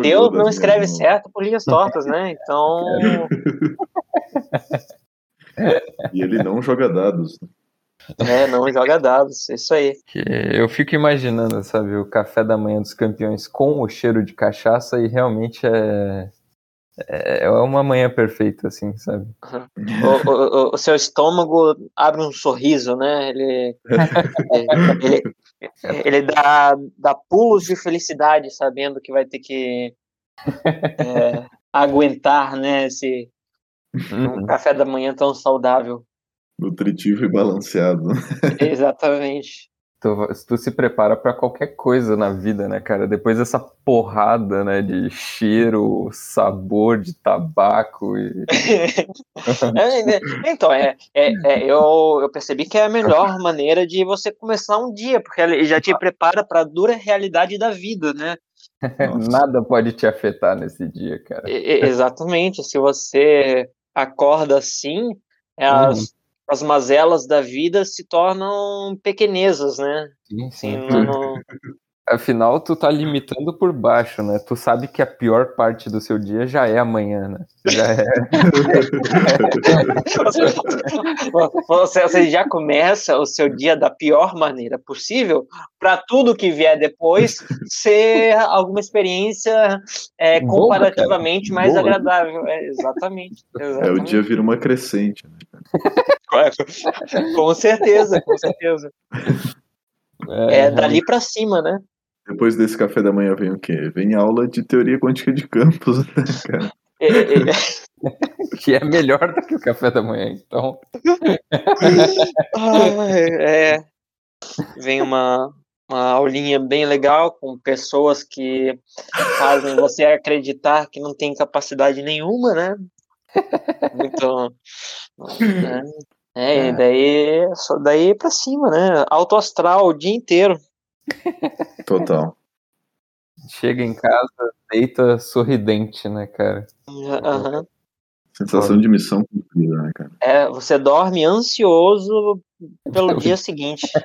Deus olhou não escreve mãos. certo por linhas tortas, né? Então, E ele não joga dados. né? é, não joga dados, isso aí. Que eu fico imaginando, sabe, o café da manhã dos campeões com o cheiro de cachaça e realmente é é uma manhã perfeita, assim, sabe? O, o- o seu estômago abre um sorriso, né? Ele, ele, ele dá, dá pulos de felicidade, sabendo que vai ter que é, aguentar, né? Esse um café da manhã tão saudável. Nutritivo e balanceado. Exatamente. Tu, tu se prepara pra qualquer coisa na vida, né, cara? Depois dessa porrada, né, de cheiro, sabor de tabaco e É, né? Então, é, é, é, eu, eu percebi que é a melhor maneira de você começar um dia, porque ele já te prepara para a dura realidade da vida, né? Nossa. nada pode te afetar nesse dia, cara. E- exatamente. Se você acorda assim, as, as mazelas da vida se tornam pequenezas, né? Sim, Assim, sim. não- não- Afinal, tu tá limitando por baixo, né? Tu sabe que a pior parte do seu dia já é amanhã, né? Já é. Você, você já começa o seu dia da pior maneira possível para tudo que vier depois ser alguma experiência é, Boa, comparativamente mais Boa. agradável. É, exatamente. É, o exatamente. dia vira uma crescente. né? Com certeza, com certeza. É dali para cima, né? Depois desse café da manhã vem o quê? Vem aula de teoria quântica de campos, né, cara? É, é, que é melhor do que o café da manhã, então. Ah, é. Vem uma, uma aulinha bem legal com pessoas que fazem você acreditar que não tem capacidade nenhuma, né? Muito. né? É, e daí, só daí pra cima, né? Alto astral o dia inteiro. Total. Chega em casa, deita sorridente, né, cara? Aham. Sensação de missão cumprida, né, cara? É, você dorme ansioso pelo dia seguinte.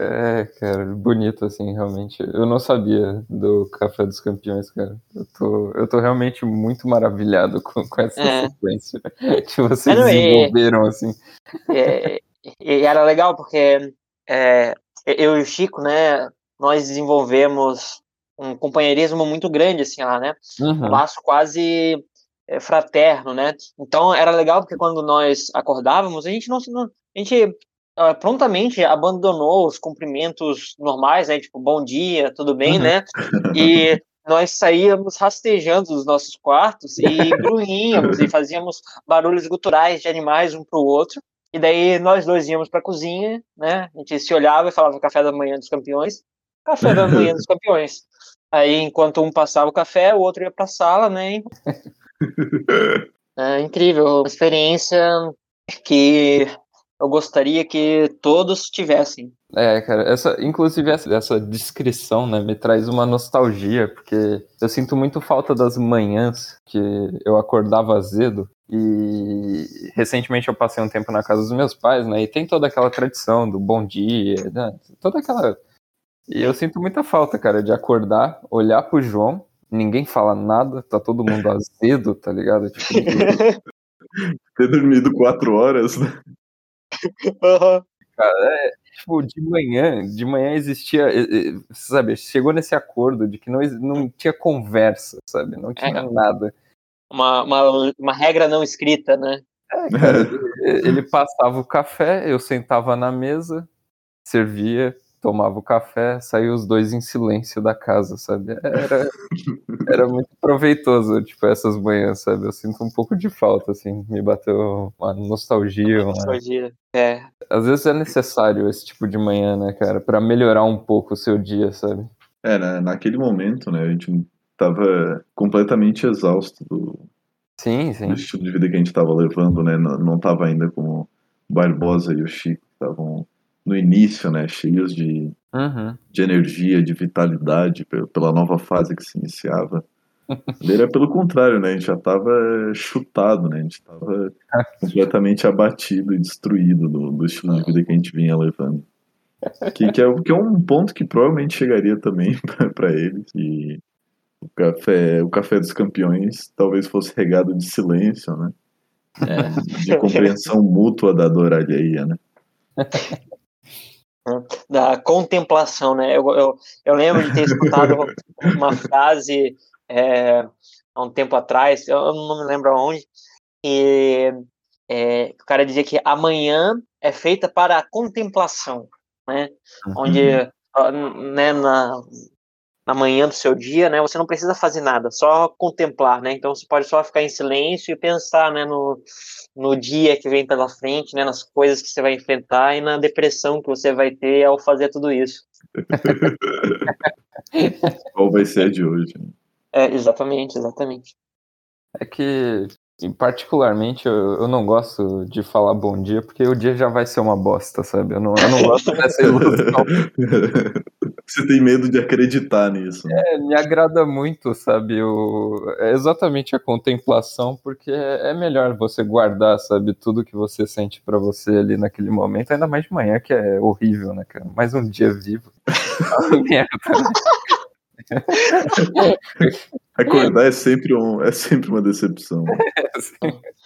É, cara, bonito, assim, realmente. Eu não sabia do Café dos Campeões, cara. Eu tô, eu tô realmente muito maravilhado com, com essa É. sequência que vocês não, é- desenvolveram, assim. É, e era legal porque é, eu e o Chico, né, nós desenvolvemos um companheirismo muito grande, assim, lá, né? um Uhum. laço quase é, fraterno, né? Então era legal porque quando nós acordávamos, a gente não, se- não a gente ah, prontamente abandonou os cumprimentos normais, né? Tipo, bom dia, tudo bem, Uhum. né? E nós saíamos rastejando dos nossos quartos e grunhíamos e fazíamos barulhos guturais de animais um pro outro. E daí nós dois íamos para a cozinha, né? A gente se olhava e falava café da manhã dos campeões, café da manhã dos campeões. Aí, enquanto um passava o café, o outro ia para a sala, né? É incrível, uma experiência que eu gostaria que todos tivessem. É, cara, essa, inclusive essa, essa descrição, né, me traz uma nostalgia, porque eu sinto muito falta das manhãs que eu acordava azedo e recentemente eu passei um tempo na casa dos meus pais, né, e tem toda aquela tradição do bom dia, né, toda aquela E eu sinto muita falta, cara, de acordar, olhar pro João, ninguém fala nada, tá todo mundo azedo, tá ligado? Tipo, Ter dormido quatro horas, né? Aham. cara, é, tipo, de manhã, de manhã existia, sabe, chegou nesse acordo de que não, não tinha conversa, sabe? Não tinha É. nada. Uma, uma, uma regra não escrita, né? É, cara, ele- ele passava o café, eu sentava na mesa, servia, tomava o café, saía os dois em silêncio da casa, sabe? Era, era muito proveitoso, tipo, essas manhãs, sabe? Eu sinto um pouco de falta, assim, me bateu uma nostalgia, uma... Nostalgia. É. Às vezes é necessário esse tipo de manhã, né, cara, Pra melhorar um pouco o seu dia, sabe? É, na- naquele momento, né, a gente tava completamente exausto do, Sim, sim. do estilo de vida que a gente tava levando, né? Não, não tava ainda como o Barbosa e o Chico que estavam no início, né? Cheios de, Uhum. de energia, de vitalidade pe- pela nova fase que se iniciava. Ele era pelo contrário, né? A gente já tava chutado, né? A gente tava completamente abatido e destruído do, do estilo de vida que a gente vinha levando. Que, que, é, que é um ponto que provavelmente chegaria também para eles. E o café, o café dos campeões talvez fosse regado de silêncio, né? É, de compreensão mútua da dor alheia, né? Da contemplação, né? Eu, eu, eu lembro de ter escutado uma frase é, há um tempo atrás, eu não me lembro aonde, e é, o cara dizia que amanhã é feita para a contemplação, né? Onde ó, n- né, na, na manhã do seu dia, né, você não precisa fazer nada, só contemplar, né? Então você pode só ficar em silêncio e pensar, né, no, no dia que vem pela frente, né, nas coisas que você vai enfrentar e na depressão que você vai ter ao fazer tudo isso. Qual vai ser a de hoje? né? É, exatamente, exatamente. É que, particularmente, eu, eu não gosto de falar bom dia, porque o dia já vai ser uma bosta, sabe? Eu não, eu não gosto dessa ilusão. Você tem medo de acreditar nisso. Né? É, me agrada muito, sabe? O, é exatamente a contemplação, porque é, é melhor você guardar, sabe, tudo que você sente pra você ali naquele momento, ainda mais de manhã, que é horrível, né, cara? Mais um dia vivo. Merda. Acordar é sempre, um, é sempre uma decepção.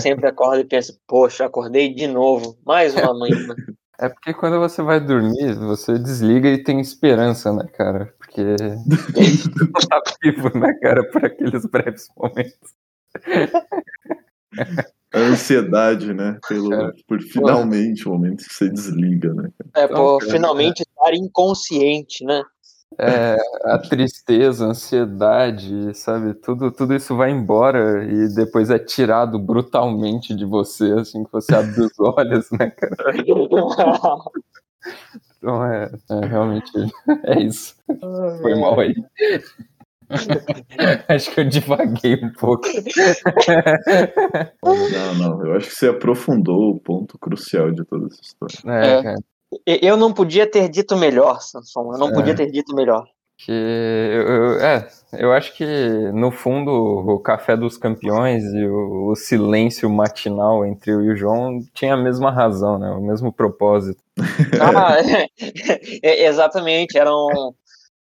Sempre acorda e pensa, poxa, acordei de novo, mais uma manhã. É porque quando você vai dormir, você desliga e tem esperança, né, cara? Porque não tá vivo, né, cara, por aqueles breves momentos. A ansiedade, né? Pelo, É. por finalmente o momento que você desliga, né? É, Então, por cara, finalmente estar inconsciente, né? É, a tristeza, a ansiedade, sabe? Tudo, tudo isso vai embora e depois é tirado brutalmente de você, assim que você abre os olhos, né, cara? Então é, é realmente é isso. Foi mal aí. Acho que eu divaguei um pouco. Não, não. Eu acho que você aprofundou o ponto crucial de toda essa história. É, É. Eu não podia ter dito melhor, Samson. Eu não É. podia ter dito melhor. Que eu, é, eu acho que no fundo o café dos campeões e o, o silêncio matinal entre eu e o João tinha a mesma razão, né? O mesmo propósito. Ah, é, exatamente. Eram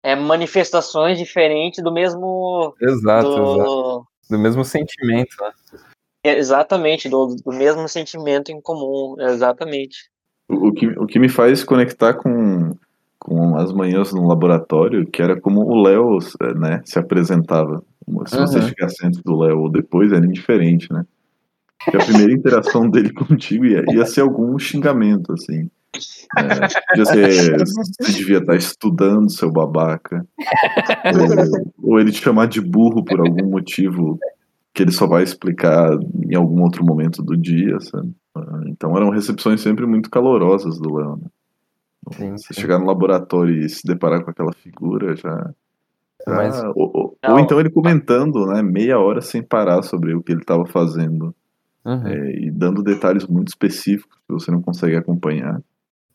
é, manifestações diferentes do mesmo. Exato, exato. do- Do mesmo sentimento, né? Exatamente, do, do mesmo sentimento em comum. Exatamente. O, o que, o que me faz conectar com, com as manhãs no laboratório, que era como o Léo né, se apresentava. Se você Uhum. chegasse antes do Léo ou depois, era indiferente, né? Porque a primeira interação dele contigo ia, ia ser algum xingamento, assim. É, podia ser, você devia estar estudando, seu babaca. Ou, ou ele te chamar de burro por algum motivo que ele só vai explicar em algum outro momento do dia, sabe? Ah, Então eram recepções sempre muito calorosas do Léo. Né? Sim, Você sim. chegar no laboratório e se deparar com aquela figura já. já- Mas- ou, ou- então ele comentando, né, meia hora sem parar sobre o que ele estava fazendo Uhum. é, e dando detalhes muito específicos que você não consegue acompanhar,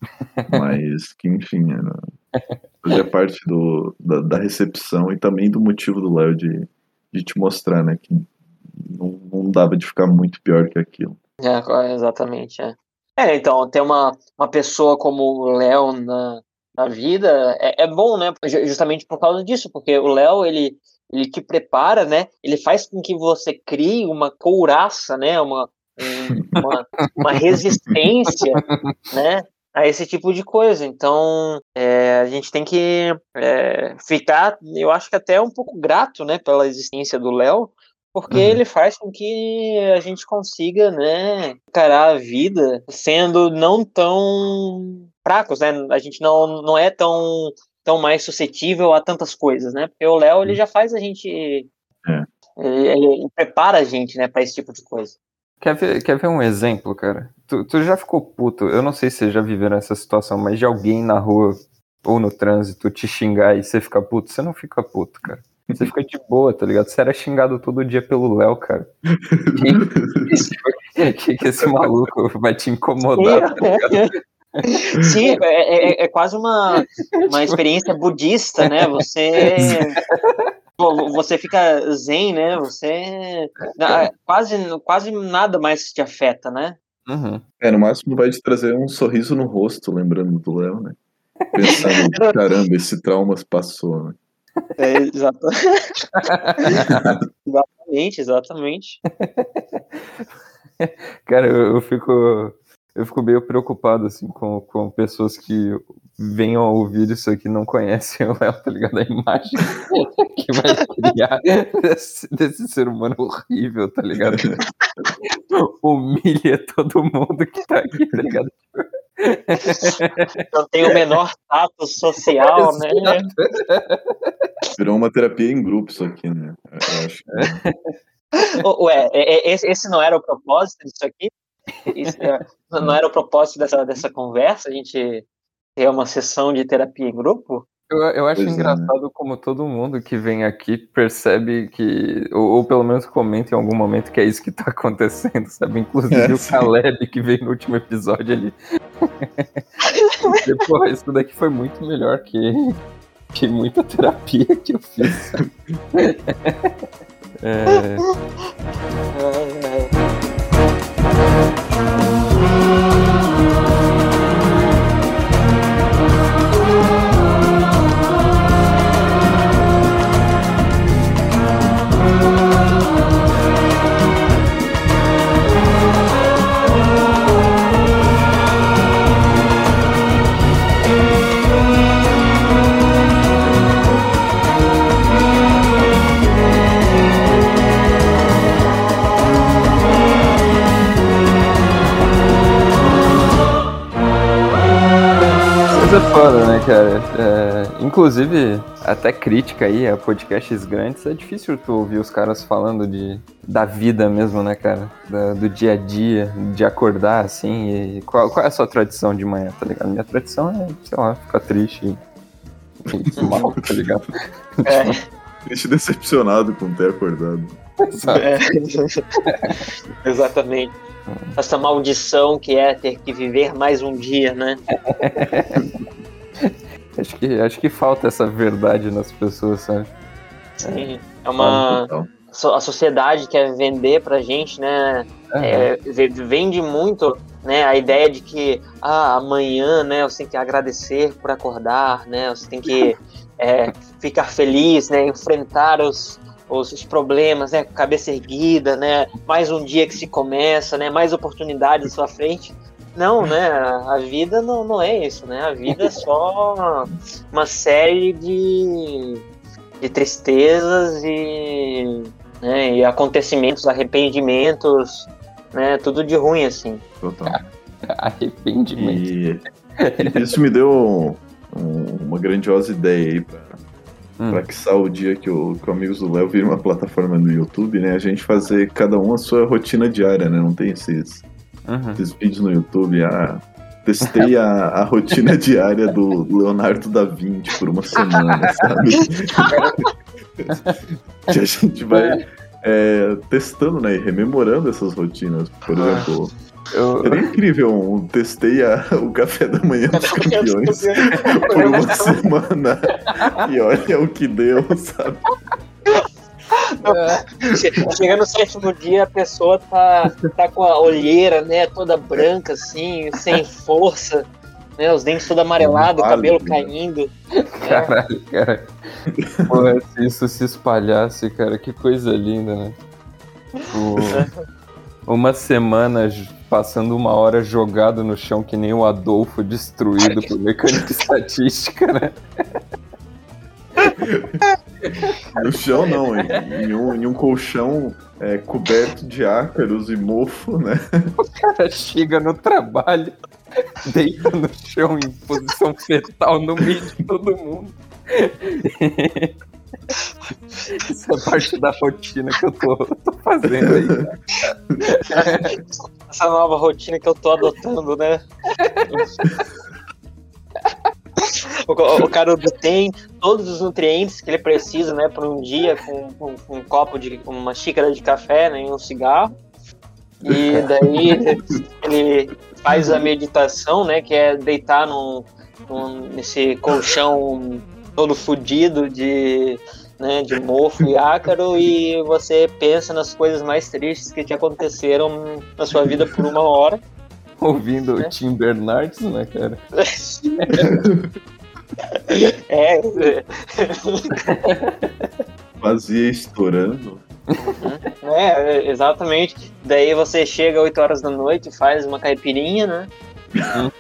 mas que enfim era, fazia parte do, da, da recepção e também do motivo do Léo de, de te mostrar, né, que não, não dava de ficar muito pior que aquilo. É, exatamente. É. É, então, ter uma, uma pessoa como o Léo na, da vida, é, é bom, né? Ju- Justamente por causa disso, porque o Léo, ele, ele te prepara, né? Ele faz com que você crie uma couraça, né? Uma, um- uma, uma resistência, né? A esse tipo de coisa. Então, é, a gente tem que é, ficar, eu acho que até um pouco grato, né? Pela existência do Léo, porque Uhum. ele faz com que a gente consiga, né, encarar a vida sendo não tão fracos, né? A gente não, não é tão, tão mais suscetível a tantas coisas, né? Porque o Léo, ele já faz a gente... É. Ele, ele prepara a gente, né, para esse tipo de coisa. Quer ver, quer ver um exemplo, cara? Tu, tu já ficou puto, eu não sei se você já viveu nessa situação, mas de alguém na rua ou no trânsito te xingar e você fica puto, você não fica puto, cara. Você fica de boa, tá ligado? Você era xingado todo dia pelo Léo, cara. Que, que, que esse maluco vai te incomodar, tá ligado? Sim, é, é- é quase uma, uma experiência budista, né? Você você fica zen, né? Você na- quase quase nada mais te afeta, né? Uhum. É, no máximo vai te trazer um sorriso no rosto, lembrando do Léo, né? Pensando, caramba, esse trauma passou, né? É, exato. exatamente, exatamente. Cara, eu, eu fico. Eu fico meio preocupado, assim, com, com pessoas que venham a ouvir isso aqui e não conhecem o Léo, tá ligado? A imagem que vai criar desse, desse ser humano horrível, tá ligado? Humilha todo mundo que tá aqui, tá ligado? Não tem o menor tato social, né? Virou uma terapia em grupo isso aqui, né? Eu acho que Ué, é- é- esse esse não era o propósito disso aqui? Isso é- não era o propósito dessa, dessa conversa? A gente ter uma sessão de terapia em grupo? Eu, eu acho Pois é, engraçado como todo mundo que vem aqui percebe que, ou, ou pelo menos comenta em algum momento que é isso que tá acontecendo, sabe? Inclusive É, o. Caleb que veio no último episódio ali. Porra, isso daqui foi muito melhor que, que muita terapia que eu fiz. É, Mas é foda, né, cara? É, inclusive, até crítica aí a podcasts grandes, é difícil tu ouvir os caras falando de, da vida mesmo, né, cara? Da- do dia a dia, de acordar assim. E qual, qual é a sua tradição de manhã, tá ligado? Minha tradição é, sei lá, ficar triste e, e mal, tá ligado? É, triste decepcionado com ter acordado. É. Exatamente. Essa maldição que é ter que viver mais um dia, né? Acho que, acho que falta essa verdade nas pessoas, sabe? Sim. É uma. Total. so- A sociedade quer vender pra gente, né? é, ve- vende muito né, a ideia de que ah, amanhã né, você tem que agradecer por acordar, né, você tem que é, ficar feliz, né, enfrentar os, os, os problemas né, cabeça erguida, né, mais um dia que se começa, né, mais oportunidades à sua frente. Não, né? A vida não, não é isso, né? A vida é só uma série de, de tristezas e, né, e acontecimentos, arrependimentos, né? Tudo de ruim, assim. Total. Arrependimento. E isso me deu um- uma grandiosa ideia aí pra, Hum. pra que o dia que o, que o Amigos do Léo vira uma plataforma no YouTube, né? A gente fazer cada um a sua rotina diária, né? Não tem esses, Uhum. esses vídeos no YouTube. Ah, testei a, a rotina diária do Leonardo da Vinci por uma semana, sabe? que a gente vai é, testando, né? E rememorando essas rotinas. Por exemplo, Eu, Seria incrível testei a- o café da manhã dos campeões por uma semana. E olha o que deu, sabe? Che- Chega no sétimo dia, a pessoa tá, tá com a olheira, né? Toda branca, assim, sem força. né? Os dentes todo amarelados, o Válido, cabelo né? caindo. Caralho, cara. Porra, se isso se espalhasse, cara, que coisa linda, né? O- Uma semana passando uma hora jogado no chão que nem o Adolfo destruído por mecânica estatística, né? No chão não, em, em um, em um colchão é, coberto de ácaros e mofo, né? O cara chega no trabalho, deita no chão em posição fetal no meio de todo mundo. Isso é parte da rotina que eu tô, tô fazendo aí. Essa nova rotina que eu tô adotando, né? O, o cara tem todos os nutrientes que ele precisa, né, para um dia com, com- com um copo de uma xícara de café, né, e um cigarro. E daí ele faz a meditação, né, que é deitar num, num- nesse colchão todo fudido de, né, de mofo e ácaro e você pensa nas coisas mais tristes que te aconteceram na sua vida por uma hora. Ouvindo o Tim Bernardes, né, cara? É, Vazia estourando. é, exatamente. Daí você chega 8 horas da noite, faz uma caipirinha, né?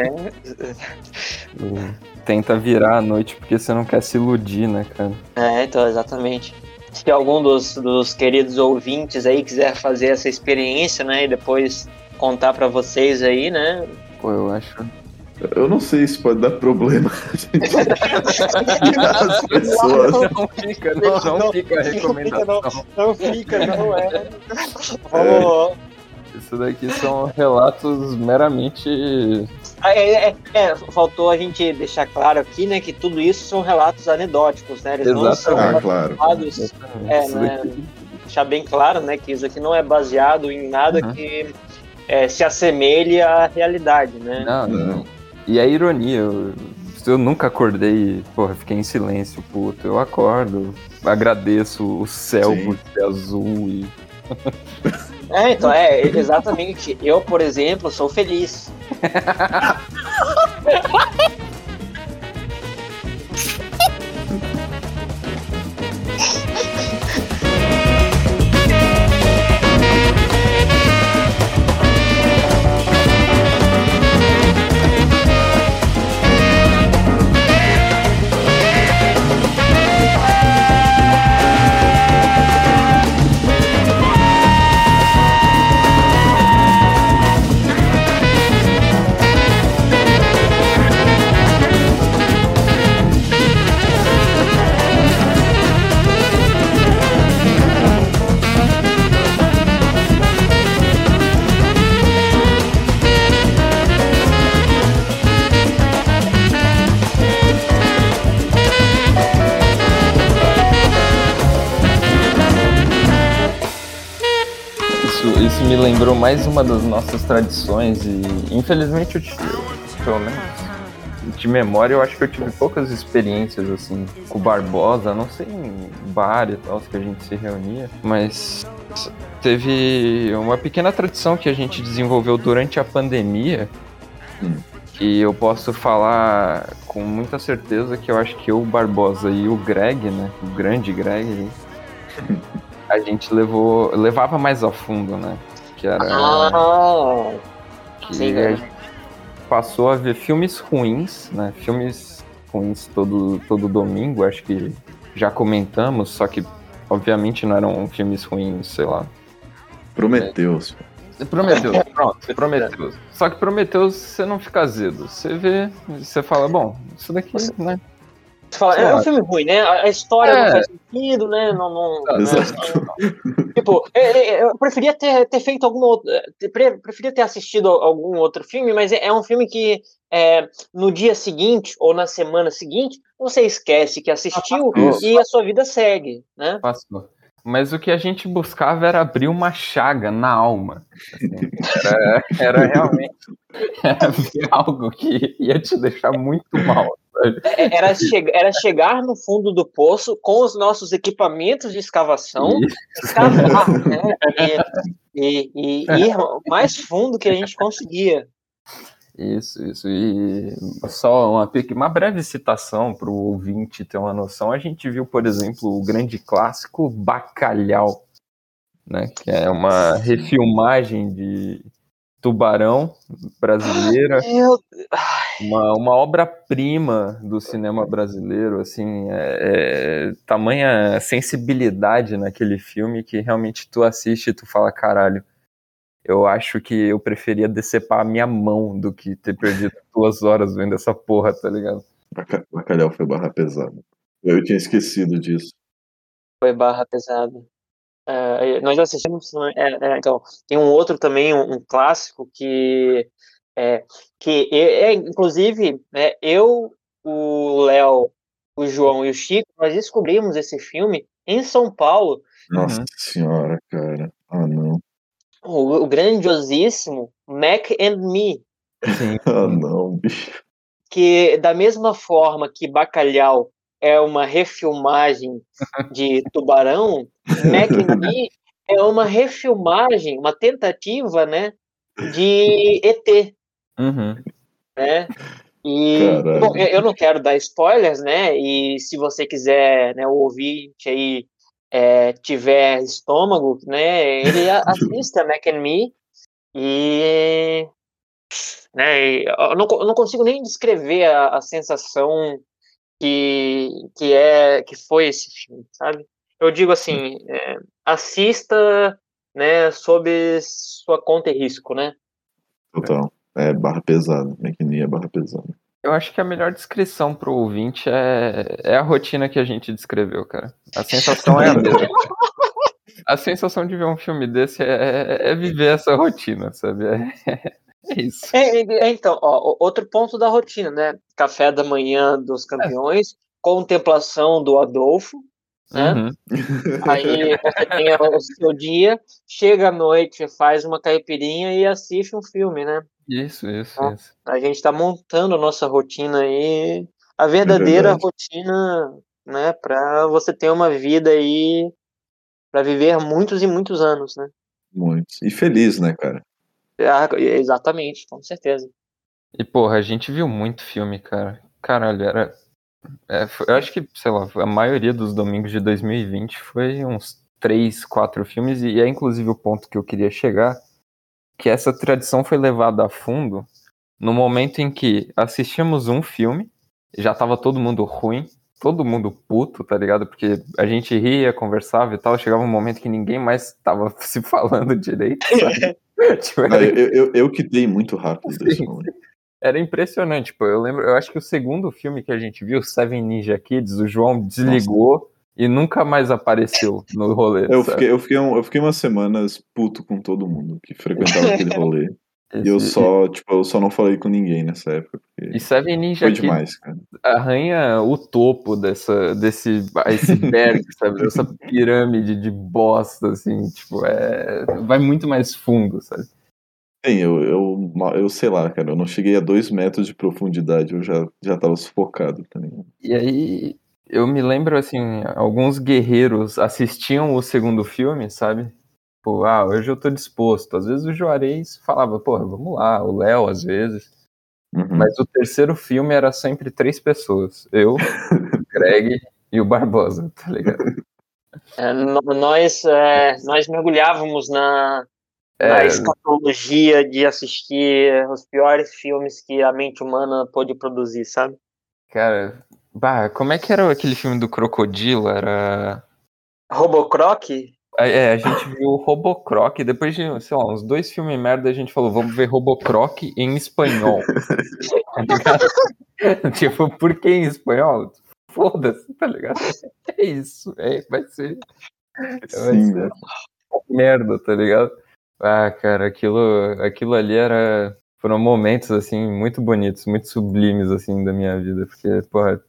É, Tenta virar a noite porque você não quer se iludir, né, cara? é, então, exatamente. Se algum dos, dos queridos ouvintes aí quiser fazer essa experiência, né, e depois contar pra vocês aí, né? Pô, eu acho. Eu não sei se pode dar problema. As pessoas. Não fica, não, não, Não, fica a não recomendação. Não fica, não é. Vamos, Isso daqui são relatos meramente. Ah, É, é, é, faltou a gente deixar claro aqui, né, que tudo isso são relatos anedóticos, né? Eles não são Ah, claro. relatos, é, Isso né, deixar bem claro, né, que isso aqui não é baseado em nada Uhum. que é, se assemelhe à realidade, né? Não, não. E a ironia, eu, eu nunca acordei, porra, fiquei em silêncio, puto. Eu acordo, agradeço o céu Sim. por ser azul e. É, então, é, exatamente. Eu, por exemplo, sou feliz. lembrou mais uma das nossas tradições e infelizmente eu, tive, pelo menos de memória eu acho que eu tive poucas experiências assim com o Barbosa, não sei em bar e tal que a gente se reunia, mas teve uma pequena tradição que a gente desenvolveu durante a pandemia que eu posso falar com muita certeza que eu acho que eu, o Barbosa e o Greg, né, o grande Greg, a gente levou levava mais a fundo, né? Que era Ah, que sim, a né? gente passou a ver filmes ruins, né? Filmes ruins todo, todo domingo, acho que já comentamos, só que obviamente não eram filmes ruins, sei lá. Prometeus. Prometeus, pronto, Prometeus. Só que Prometeus você não fica azedo. Você vê, você fala, bom, isso daqui, né? Você fala, é um Claro. filme ruim, né? A história É. não faz sentido, né? Não, não, Exato. Tipo, é, é, eu preferia ter, ter feito algum outro. é, pre- Preferia ter assistido algum outro filme, mas é, é um filme que é, no dia seguinte ou na semana seguinte você esquece que assistiu Isso. e a sua vida segue, né? Passou. Mas o que a gente buscava era abrir uma chaga na alma. assim. Era, era realmente era ver algo que ia te deixar muito mal. É, Era, che- era chegar no fundo do poço com os nossos equipamentos de escavação, E- escavar, né? E, e, e ir mais fundo que a gente conseguia. Isso, isso. E só uma, uma breve citação para o ouvinte ter uma noção. A gente viu, por exemplo, o grande clássico Bacalhau, né? Que é uma refilmagem de Tubarão brasileira, Eu, uma, uma obra-prima do cinema brasileiro, assim, é, é, tamanha sensibilidade naquele filme que realmente tu assiste e tu fala, caralho, eu acho que eu preferia decepar a minha mão do que ter perdido duas horas vendo essa porra, tá ligado? Baca- Bacalhau foi barra pesada. Eu tinha esquecido disso. foi barra pesada. É, nós assistimos. é, é, então, tem um outro também, um, um clássico que é, que é, inclusive né, eu, o Léo, o João e o Chico, nós descobrimos esse filme em São Paulo, Nossa Uhum. senhora, cara. Ah, não. o, o grandiosíssimo Mac and Me. Ah, não, bicho. que da mesma forma que Bacalhau é uma refilmagem de Tubarão, Mac and Me é uma refilmagem, uma tentativa, né, de ET, Uhum. né? E Caralho. bom, eu não quero dar spoilers, né? E se você quiser, né, o ouvinte aí é, tiver estômago, né, ele a- assista Mac and Me e né, eu não, eu não consigo nem descrever a, a sensação que que é que foi esse filme, sabe? Eu digo assim, é, assista, né, sob sua conta e risco, né? Total. É barra pesada. Maquininha é barra pesada. Eu acho que a melhor descrição pro ouvinte é, é a rotina que a gente descreveu, cara. A sensação é a mesma. A sensação de ver um filme desse é, é viver essa rotina, sabe? É, é isso. É, é, então, ó, outro ponto da rotina, né? Café da manhã dos campeões, contemplação do Adolfo, né? Uhum. Aí você tem o seu dia, chega à noite, faz uma caipirinha e assiste um filme, né? Isso, isso, Ah. isso. A gente tá montando a nossa rotina aí, a verdadeira verdade. rotina, né? Pra você ter uma vida aí, pra viver muitos e muitos anos, né? Muitos. E feliz, né, cara? Ah, exatamente, com certeza. E, porra, a gente viu muito filme, cara. Caralho, era. é, foi- eu acho que, sei lá, a maioria dos domingos de 2020 foi uns três, quatro filmes, e é inclusive o ponto que eu queria chegar, que essa tradição foi levada a fundo no momento em que assistimos um filme, já tava todo mundo ruim, todo mundo puto, tá ligado? Porque a gente ria, conversava e tal, chegava um momento que ninguém mais tava se falando direito, sabe? Tipo, Não, era eu, eu, eu que dei muito rápido desse momento. era impressionante, pô. Eu lembro, eu acho que o segundo filme que a gente viu, Seven Ninja Kids, o João desligou e nunca mais apareceu no rolê. Eu sabe? fiquei, eu, fiquei um- eu fiquei umas semanas puto com todo mundo que frequentava aquele rolê. E eu Esse- só, tipo, eu só não falei com ninguém nessa época. Porque E Seven Ninja foi demais, cara. arranha o topo dessa, desse iceberg, sabe? Dessa pirâmide de bosta, assim, tipo, é... vai muito mais fundo, sabe? Sim, eu, eu, eu sei lá, cara, eu não cheguei a dois metros de profundidade, eu já, já tava sufocado tá também. E aí, eu me lembro, assim, alguns guerreiros assistiam o segundo filme, sabe? Tipo, ah, hoje eu tô disposto. Às vezes o Juarez falava, porra, vamos lá. O Léo, às vezes. Uhum. Mas o terceiro filme era sempre três pessoas. Eu, o Greg e o Barbosa, tá ligado? É, nós, é, nós mergulhávamos na, na É, escatologia de assistir os piores filmes que a mente humana pôde produzir, sabe? cara, bah, como é que era aquele filme do Crocodilo? Era... Robocroc? É, a gente viu Robocroc, depois de, sei lá, uns dois filmes merda, a gente falou, vamos ver Robocroc em espanhol. Tá ligado? tipo, por que em espanhol? Foda-se, tá ligado? É isso, é, vai ser. Vai Sim, ser merda, tá ligado? Ah, cara, aquilo, aquilo ali era. Foram momentos, assim, muito bonitos, muito sublimes, assim, da minha vida. Porque, porra,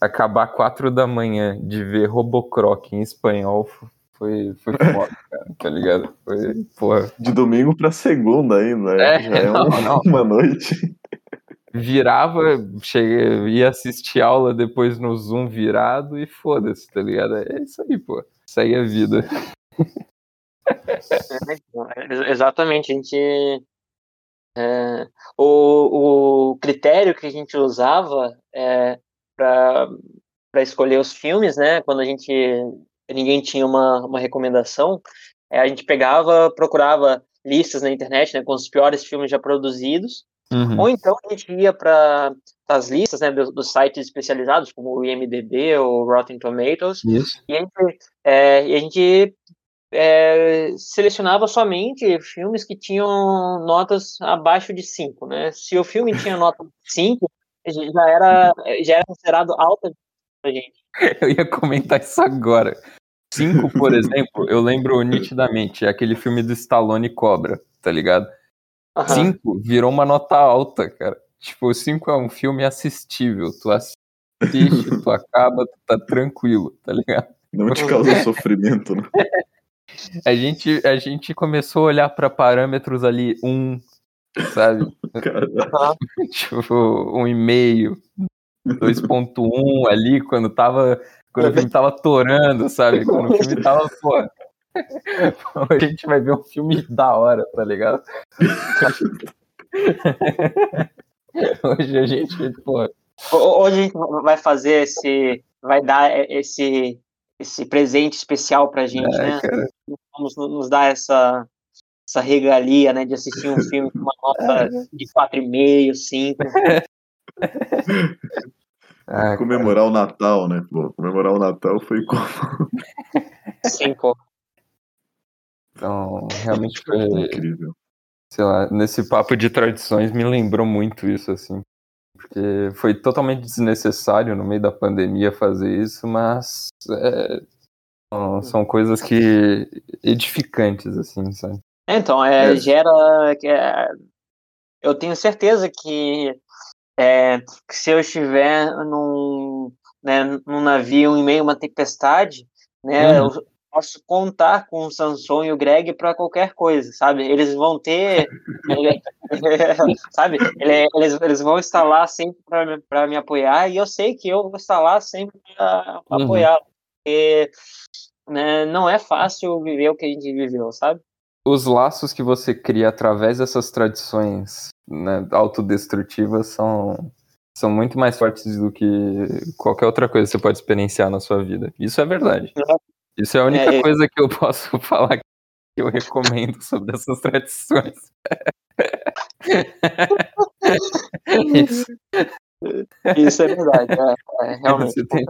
acabar quatro da manhã de ver Robocroc em espanhol foi, foi foda, cara, tá ligado? Foi, porra. De domingo pra segunda ainda, né? É, já é não, um- não. uma noite. Virava, cheguei, ia assistir aula depois no Zoom virado e foda-se, tá ligado? É isso aí, pô. Segue a vida. É, exatamente, a gente. é, o, o critério que a gente usava é, para escolher os filmes, né? Quando a gente ninguém tinha uma, uma recomendação, é, a gente pegava, procurava listas na internet, né, com os piores filmes já produzidos, Uhum. ou então a gente ia para as listas, né, dos, dos sites especializados, como o IMDb ou Rotten Tomatoes, Isso. e a gente, é, e a gente é, selecionava somente filmes que tinham notas abaixo de 5, né? Se o filme tinha nota 5, já era, já era considerado alta pra gente. Eu ia comentar isso agora. Cinco, por exemplo, eu lembro nitidamente, é aquele filme do Stallone Cobra, tá ligado? Aham. Cinco virou uma nota alta, cara. Tipo, cinco é um filme assistível. Tu assiste, tu acaba, tu tá tranquilo, tá ligado? Não te causa sofrimento, né? A gente, a gente começou a olhar pra parâmetros ali, um, sabe? Tipo, um e meio, 2.1 ali, quando tava. Quando o filme tava torando, sabe? Quando o filme tava, pô. A gente vai ver um filme da hora, tá ligado? Hoje a gente, Hoje a gente vai fazer esse, vai dar esse, esse presente especial pra gente, É, né? cara. Vamos nos dar essa, essa regalia, né, de assistir um filme com uma nota de 4,5, 5. Ah, comemorar o Natal, né? Pô, comemorar o Natal foi como. 5. então, realmente foi, Incrível. sei lá, nesse papo de tradições me lembrou muito isso, assim. Porque foi totalmente desnecessário no meio da pandemia fazer isso, mas é, são, são coisas que edificantes, assim, sabe? Então, é, É. gera. é- eu tenho certeza que, é, que se eu estiver num, né, num navio em meio a uma tempestade, né, Uhum. eu posso contar com o Samson e o Greg para qualquer coisa, sabe? Eles vão ter. sabe? Ele- Eles, eles vão estar lá sempre para me apoiar e eu sei que eu vou estar lá sempre para Uhum. apoiar. Porque né, não é fácil viver o que a gente viveu, sabe? Os laços que você cria através dessas tradições né, autodestrutivas são, são muito mais fortes do que qualquer outra coisa que você pode experienciar na sua vida. Isso é verdade. Isso é a única É, é. coisa que eu posso falar que eu recomendo sobre essas tradições. Isso. Isso é verdade, é, é, realmente. Tem,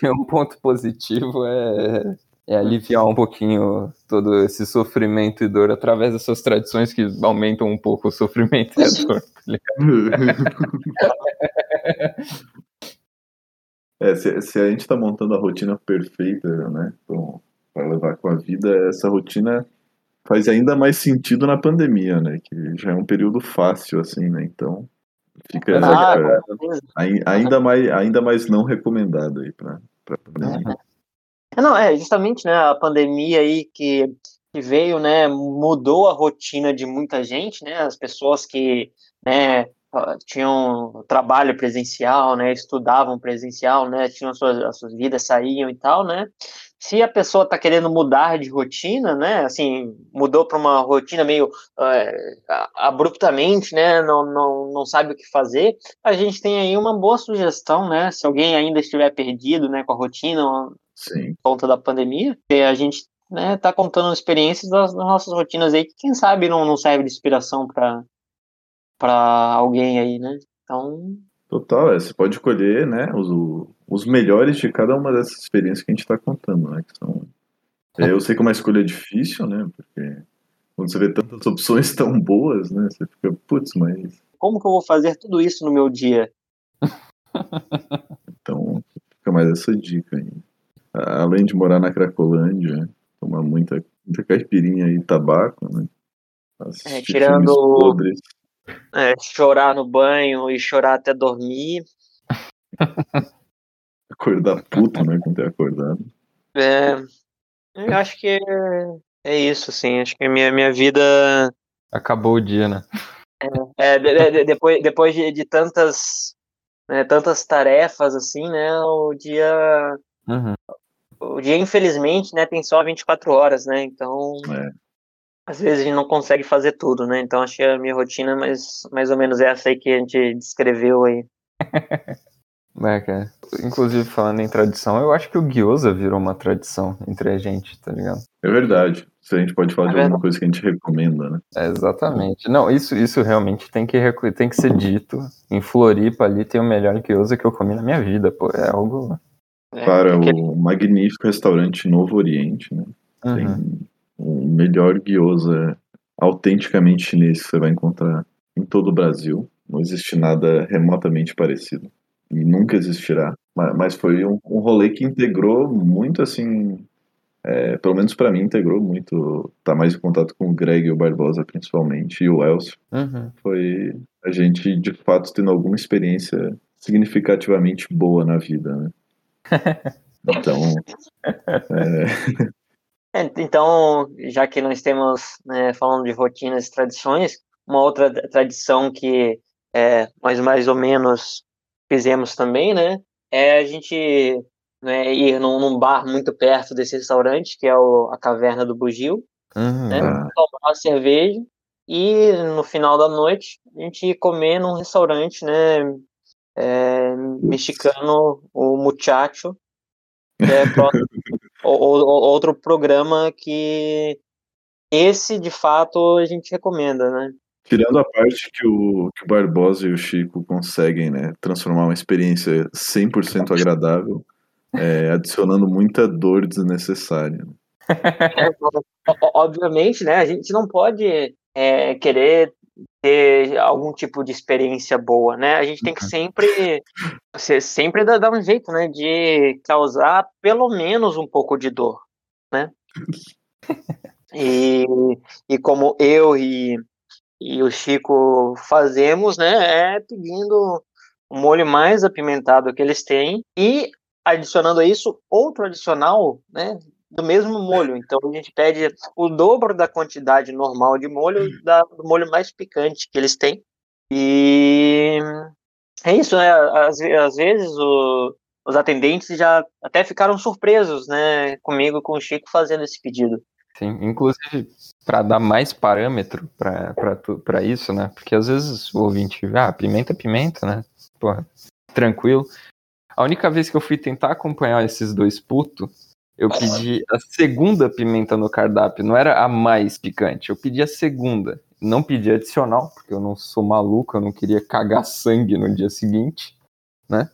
tem um ponto positivo, é, é aliviar um pouquinho todo esse sofrimento e dor através dessas tradições que aumentam um pouco o sofrimento e a dor. tá? É, se, se a gente tá montando a rotina perfeita, né, para levar com a vida, essa rotina faz ainda mais sentido na pandemia, né, que já é um período fácil, assim, né, então fica Ah, é, ainda, mais, ainda mais não recomendado aí pra, pra pandemia. É, Não, é justamente, né, a pandemia aí que, que veio, né, mudou a rotina de muita gente, né, as pessoas que, né, tinham trabalho presencial, né, estudavam presencial, né, tinham suas, as suas vidas, saíam e tal, né, se a pessoa está querendo mudar de rotina, né, assim, mudou para uma rotina meio a- abruptamente, né, não, não, não sabe o que fazer, a gente tem aí uma boa sugestão, né, se alguém ainda estiver perdido, né, com a rotina, Sim. conta da pandemia, e a gente né, tá contando experiências das, das nossas rotinas aí, que quem sabe não, não serve de inspiração para para alguém aí, né? Então, Total, é, você pode escolher, né, os, os melhores de cada uma dessas experiências que a gente está contando, né, que são... é, eu sei que uma escolha é difícil, né, porque quando você vê tantas opções tão boas, né, você fica, putz, mas como que eu vou fazer tudo isso no meu dia? então fica mais essa dica aí. Além de morar na Cracolândia, tomar muita, muita caipirinha e tabaco, né, É, tirando- É, chorar no banho e chorar até dormir. acordar puto, né, com ter acordado. É, eu acho que é, é isso, assim. Acho que a minha, minha vida Acabou o dia, né? É, de- de- de- depois, depois de, de tantas, né, tantas tarefas, assim, né, o dia Uhum. O dia, infelizmente, né, tem só 24 horas, né? Então, É. às vezes a gente não consegue fazer tudo, né? Então, acho que a minha rotina é mais, mais ou menos essa aí que a gente descreveu aí. É, cara. Inclusive, falando em tradição, eu acho que o gyoza virou uma tradição entre a gente, tá ligado? É verdade. Se a gente pode falar É de alguma verdade. coisa que a gente recomenda, né? É, exatamente. Não, isso, isso realmente tem que, tem que ser dito. Em Floripa ali tem o melhor gyoza que eu comi na minha vida, pô. É algo. Né? Para Aquele- o magnífico restaurante Novo Oriente, né? Uhum. Tem o melhor gyoza autenticamente chinês que você vai encontrar em todo o Brasil. Não existe nada remotamente parecido. E nunca existirá. Ma- Mas foi um, um rolê que integrou muito, assim... é, pelo menos pra mim, integrou muito. Tá mais em contato com o Greg e o Barbosa, principalmente, e o Elcio. Uhum. Foi a gente, de fato, tendo alguma experiência significativamente boa na vida, né? Então, É, Então, já que nós temos, né, falando de rotinas e tradições, uma outra tra- tradição que é, nós mais ou menos fizemos também, né, é a gente né, ir num, num bar muito perto desse restaurante, que é o, a Caverna do Bugio, Uhum. né, Ah. tomar uma cerveja e no final da noite a gente ir comer num restaurante, né, é, mexicano, o Muchacho, que é próximo o- o- outro programa que esse de fato a gente recomenda, né? tirando a parte que o, que o Barbosa e o Chico conseguem, né, transformar uma experiência 100% agradável, é, adicionando muita dor desnecessária. O- Obviamente, né? A gente não pode é, querer ter algum tipo de experiência boa, né? A gente tem que sempre, você sempre dá, dar um jeito, né? De causar pelo menos um pouco de dor, né? E, e como eu e, e o Chico fazemos, né? É pedindo o molho mais apimentado que eles têm e adicionando a isso outro adicional, né? Do mesmo molho. Então a gente pede o dobro da quantidade normal de molho da, do molho mais picante que eles têm. E é isso, né? Às, às vezes o- os atendentes já até ficaram surpresos, né? Comigo com o Chico fazendo esse pedido. Sim, inclusive para dar mais parâmetro para isso, né? Porque às vezes o ouvinte, ah, pimenta é pimenta, né? Porra, tranquilo. A única vez que eu fui tentar acompanhar esses dois putos, eu pedi a segunda pimenta no cardápio, não era a mais picante, eu pedi a segunda. Não pedi adicional, porque eu não sou maluco, eu não queria cagar sangue no dia seguinte, né?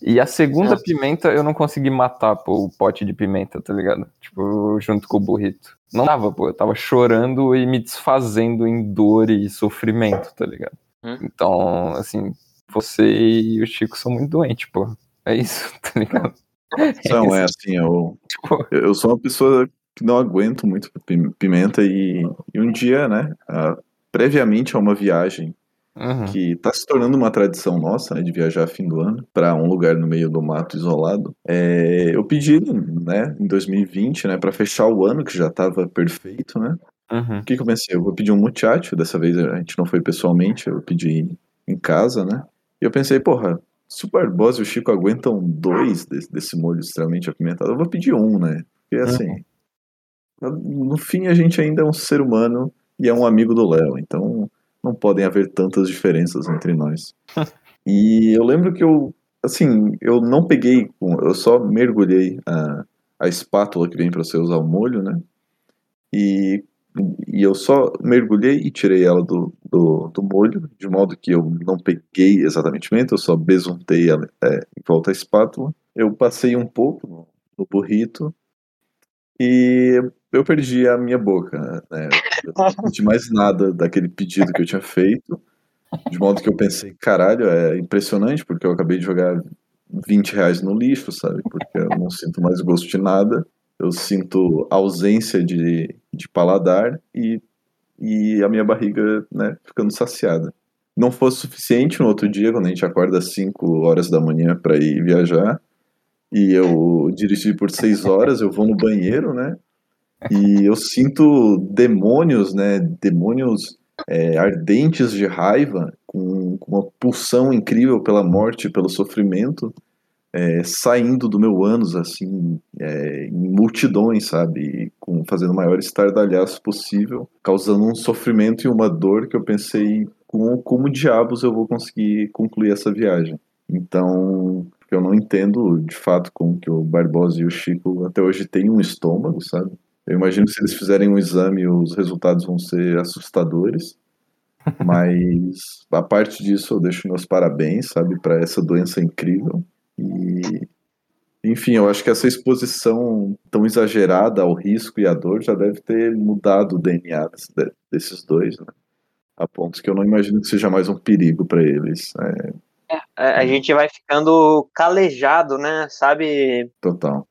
E a segunda Ah. pimenta eu não consegui matar, pô, o pote de pimenta, tá ligado? Tipo, junto com o burrito. Não dava, pô, eu tava chorando e me desfazendo em dor e sofrimento, tá ligado? Hum. Então, assim, você e o Chico são muito doentes, pô. É isso, tá ligado? Não é assim, eu, eu sou uma pessoa que não aguento muito pi- pimenta e, e um dia, né, previamente a uma viagem uhum, que está se tornando uma tradição nossa, né, de viajar fim do ano para um lugar no meio do mato isolado. É, eu pedi, né, em 2020, né, para fechar o ano que já estava perfeito, né? uhum. O que, que eu pensei? Eu vou pedir um muchacho, dessa vez a gente não foi pessoalmente, eu pedi em casa, né? E eu pensei, porra, se o Barbosa e o Chico aguentam dois desse, desse molho extremamente apimentado, eu vou pedir um, né? Porque assim, no fim a gente ainda é um ser humano e é um amigo do Léo, então não podem haver tantas diferenças entre nós. E eu lembro que eu, assim, eu não peguei, eu só mergulhei a, a espátula que vem para você usar o molho, né? E, e eu só mergulhei e tirei ela do, do, do molho, de modo que eu não peguei exatamente eu só besuntei ela é, em volta à espátula. Eu passei um pouco no, no burrito e eu perdi a minha boca, né? Eu não senti mais nada daquele pedido que eu tinha feito, de modo que eu pensei, caralho, é impressionante, porque eu acabei de jogar 20 reais no lixo, sabe? Porque eu não sinto mais gosto de nada, eu sinto ausência de, de paladar e, e a minha barriga, né, ficando saciada. Não fosse suficiente no outro dia, quando a gente acorda às 5 horas da manhã para ir viajar, e eu dirigi por 6 horas, eu vou no banheiro, né? E eu sinto demônios, né? Demônios é, ardentes de raiva, com, com uma pulsão incrível pela morte, pelo sofrimento, é, saindo do meu ânus, assim, é, em multidões, sabe? Com, fazendo o maior estardalhaço possível, causando um sofrimento e uma dor que eu pensei como, como diabos eu vou conseguir concluir essa viagem. Então, eu não entendo de fato como que o Barbosa e o Chico até hoje têm um estômago, sabe? Eu imagino que se eles fizerem um exame, os resultados vão ser assustadores. Mas a parte disso, eu deixo meus parabéns, sabe, para essa doença incrível. E, enfim, eu acho que essa exposição tão exagerada ao risco e à dor já deve ter mudado o DNA desses dois, né? A ponto que eu não imagino que seja mais um perigo para eles. É... É, a gente vai ficando calejado, né? Sabe? Total.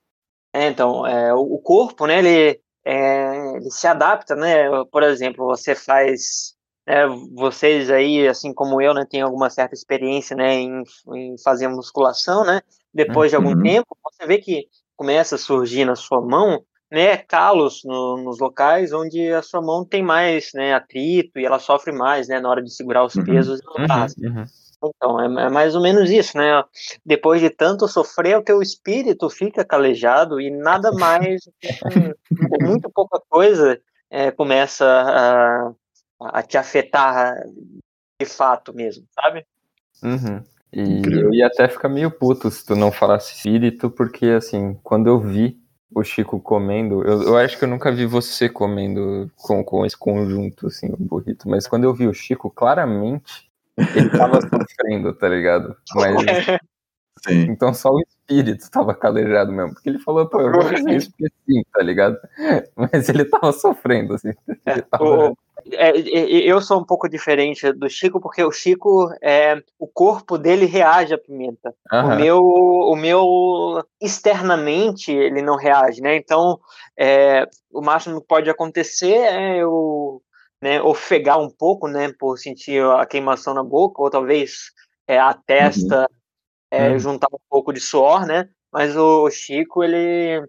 É, então, é, o corpo, né? Ele, é, ele se adapta, né? Por exemplo, você faz é, vocês aí, assim como eu, né, tem alguma certa experiência, né, em, em fazer musculação, né? Depois de algum Uhum. tempo, você vê que começa a surgir na sua mão, né, calos no- nos locais onde a sua mão tem mais, né, atrito e ela sofre mais, né, na hora de segurar os Uhum. pesos e Uhum, braço. uhum. Então, é, é mais ou menos isso, né? Depois de tanto sofrer, o teu espírito fica calejado e nada mais, assim, muito pouca coisa, é, começa a, a te afetar de fato mesmo, sabe? Uhum. E Incrível. eu ia até ficar meio puto se tu não falasse espírito, porque assim, quando eu vi o Chico comendo, eu, eu acho que eu nunca vi você comendo com, com esse conjunto, assim, o burrito, mas quando eu vi o Chico, claramente ele tava sofrendo, tá ligado? Mas Sim. então só o espírito tava calejado mesmo, porque ele falou, pô, eu vou fazer isso porque sim, tá ligado? Mas ele tava sofrendo, assim. Ele tava... O- é, é, eu sou um pouco diferente do Chico, porque o Chico, é, o corpo dele reage à pimenta. O meu, o meu externamente ele não reage, né? Então, é, o máximo que pode acontecer é eu né, ofegar um pouco, né, por sentir a queimação na boca, ou talvez é, a testa é, Uhum. juntar um pouco de suor, né? Mas o Chico ele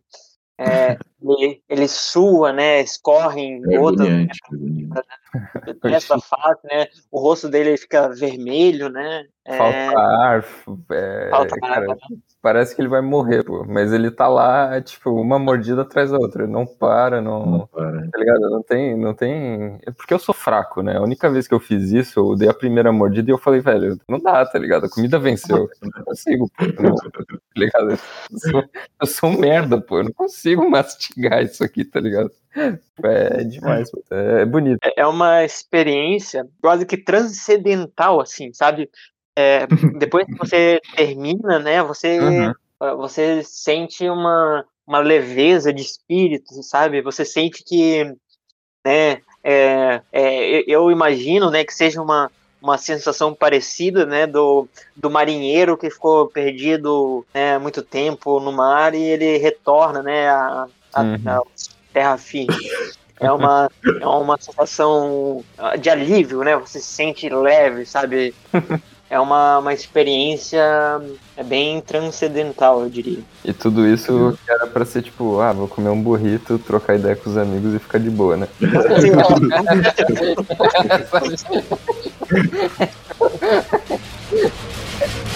é, ele, ele sua, né? Escorre em É agoniante. é agoniante. nessa face, né? O rosto dele fica vermelho, né? É, Falta ar, é, falta ar, cara, né? parece que ele vai morrer, pô. Mas ele tá lá, tipo, uma mordida atrás da outra. Ele não para, não. Não para. Tá ligado? Não tem, não tem. É porque eu sou fraco, né? A única vez que eu fiz isso, eu dei a primeira mordida e eu falei, velho, não dá, tá ligado? A comida venceu. Eu não consigo, pô. eu Não, tá ligado? Eu sou, eu sou um merda, pô. Eu não consigo mastigar isso aqui, tá ligado? É demais, pô. É bonito. é uma experiência quase que transcendental, assim, sabe? É, depois que você termina, né? Você Uhum. você sente uma, uma leveza de espírito, sabe? Você sente que, né? É, é, eu imagino, né, que seja uma uma sensação parecida, né, do, do marinheiro que ficou perdido né, muito tempo no mar e ele retorna, né, a, Uhum. a terra firme. É uma, é uma sensação de alívio, né? Você se sente leve, sabe? É uma, uma experiência é bem transcendental, eu diria. E tudo isso que era pra ser tipo, ah, vou comer um burrito, trocar ideia com os amigos e ficar de boa, né?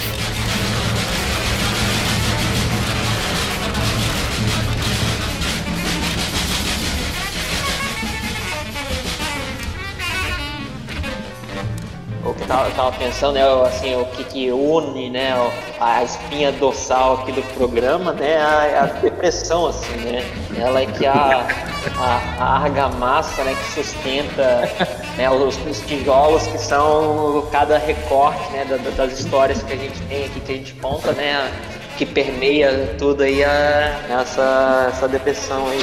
tava, tava pensando, né, assim, o que, que une, né, a espinha dorsal aqui do programa, né, a, a depressão, assim, né, ela é que a, a, a argamassa, né, que sustenta, né, os, os tijolos que são cada recorte, né, da, das histórias que a gente tem aqui, que a gente conta, né, que permeia tudo aí, a, essa, essa depressão aí.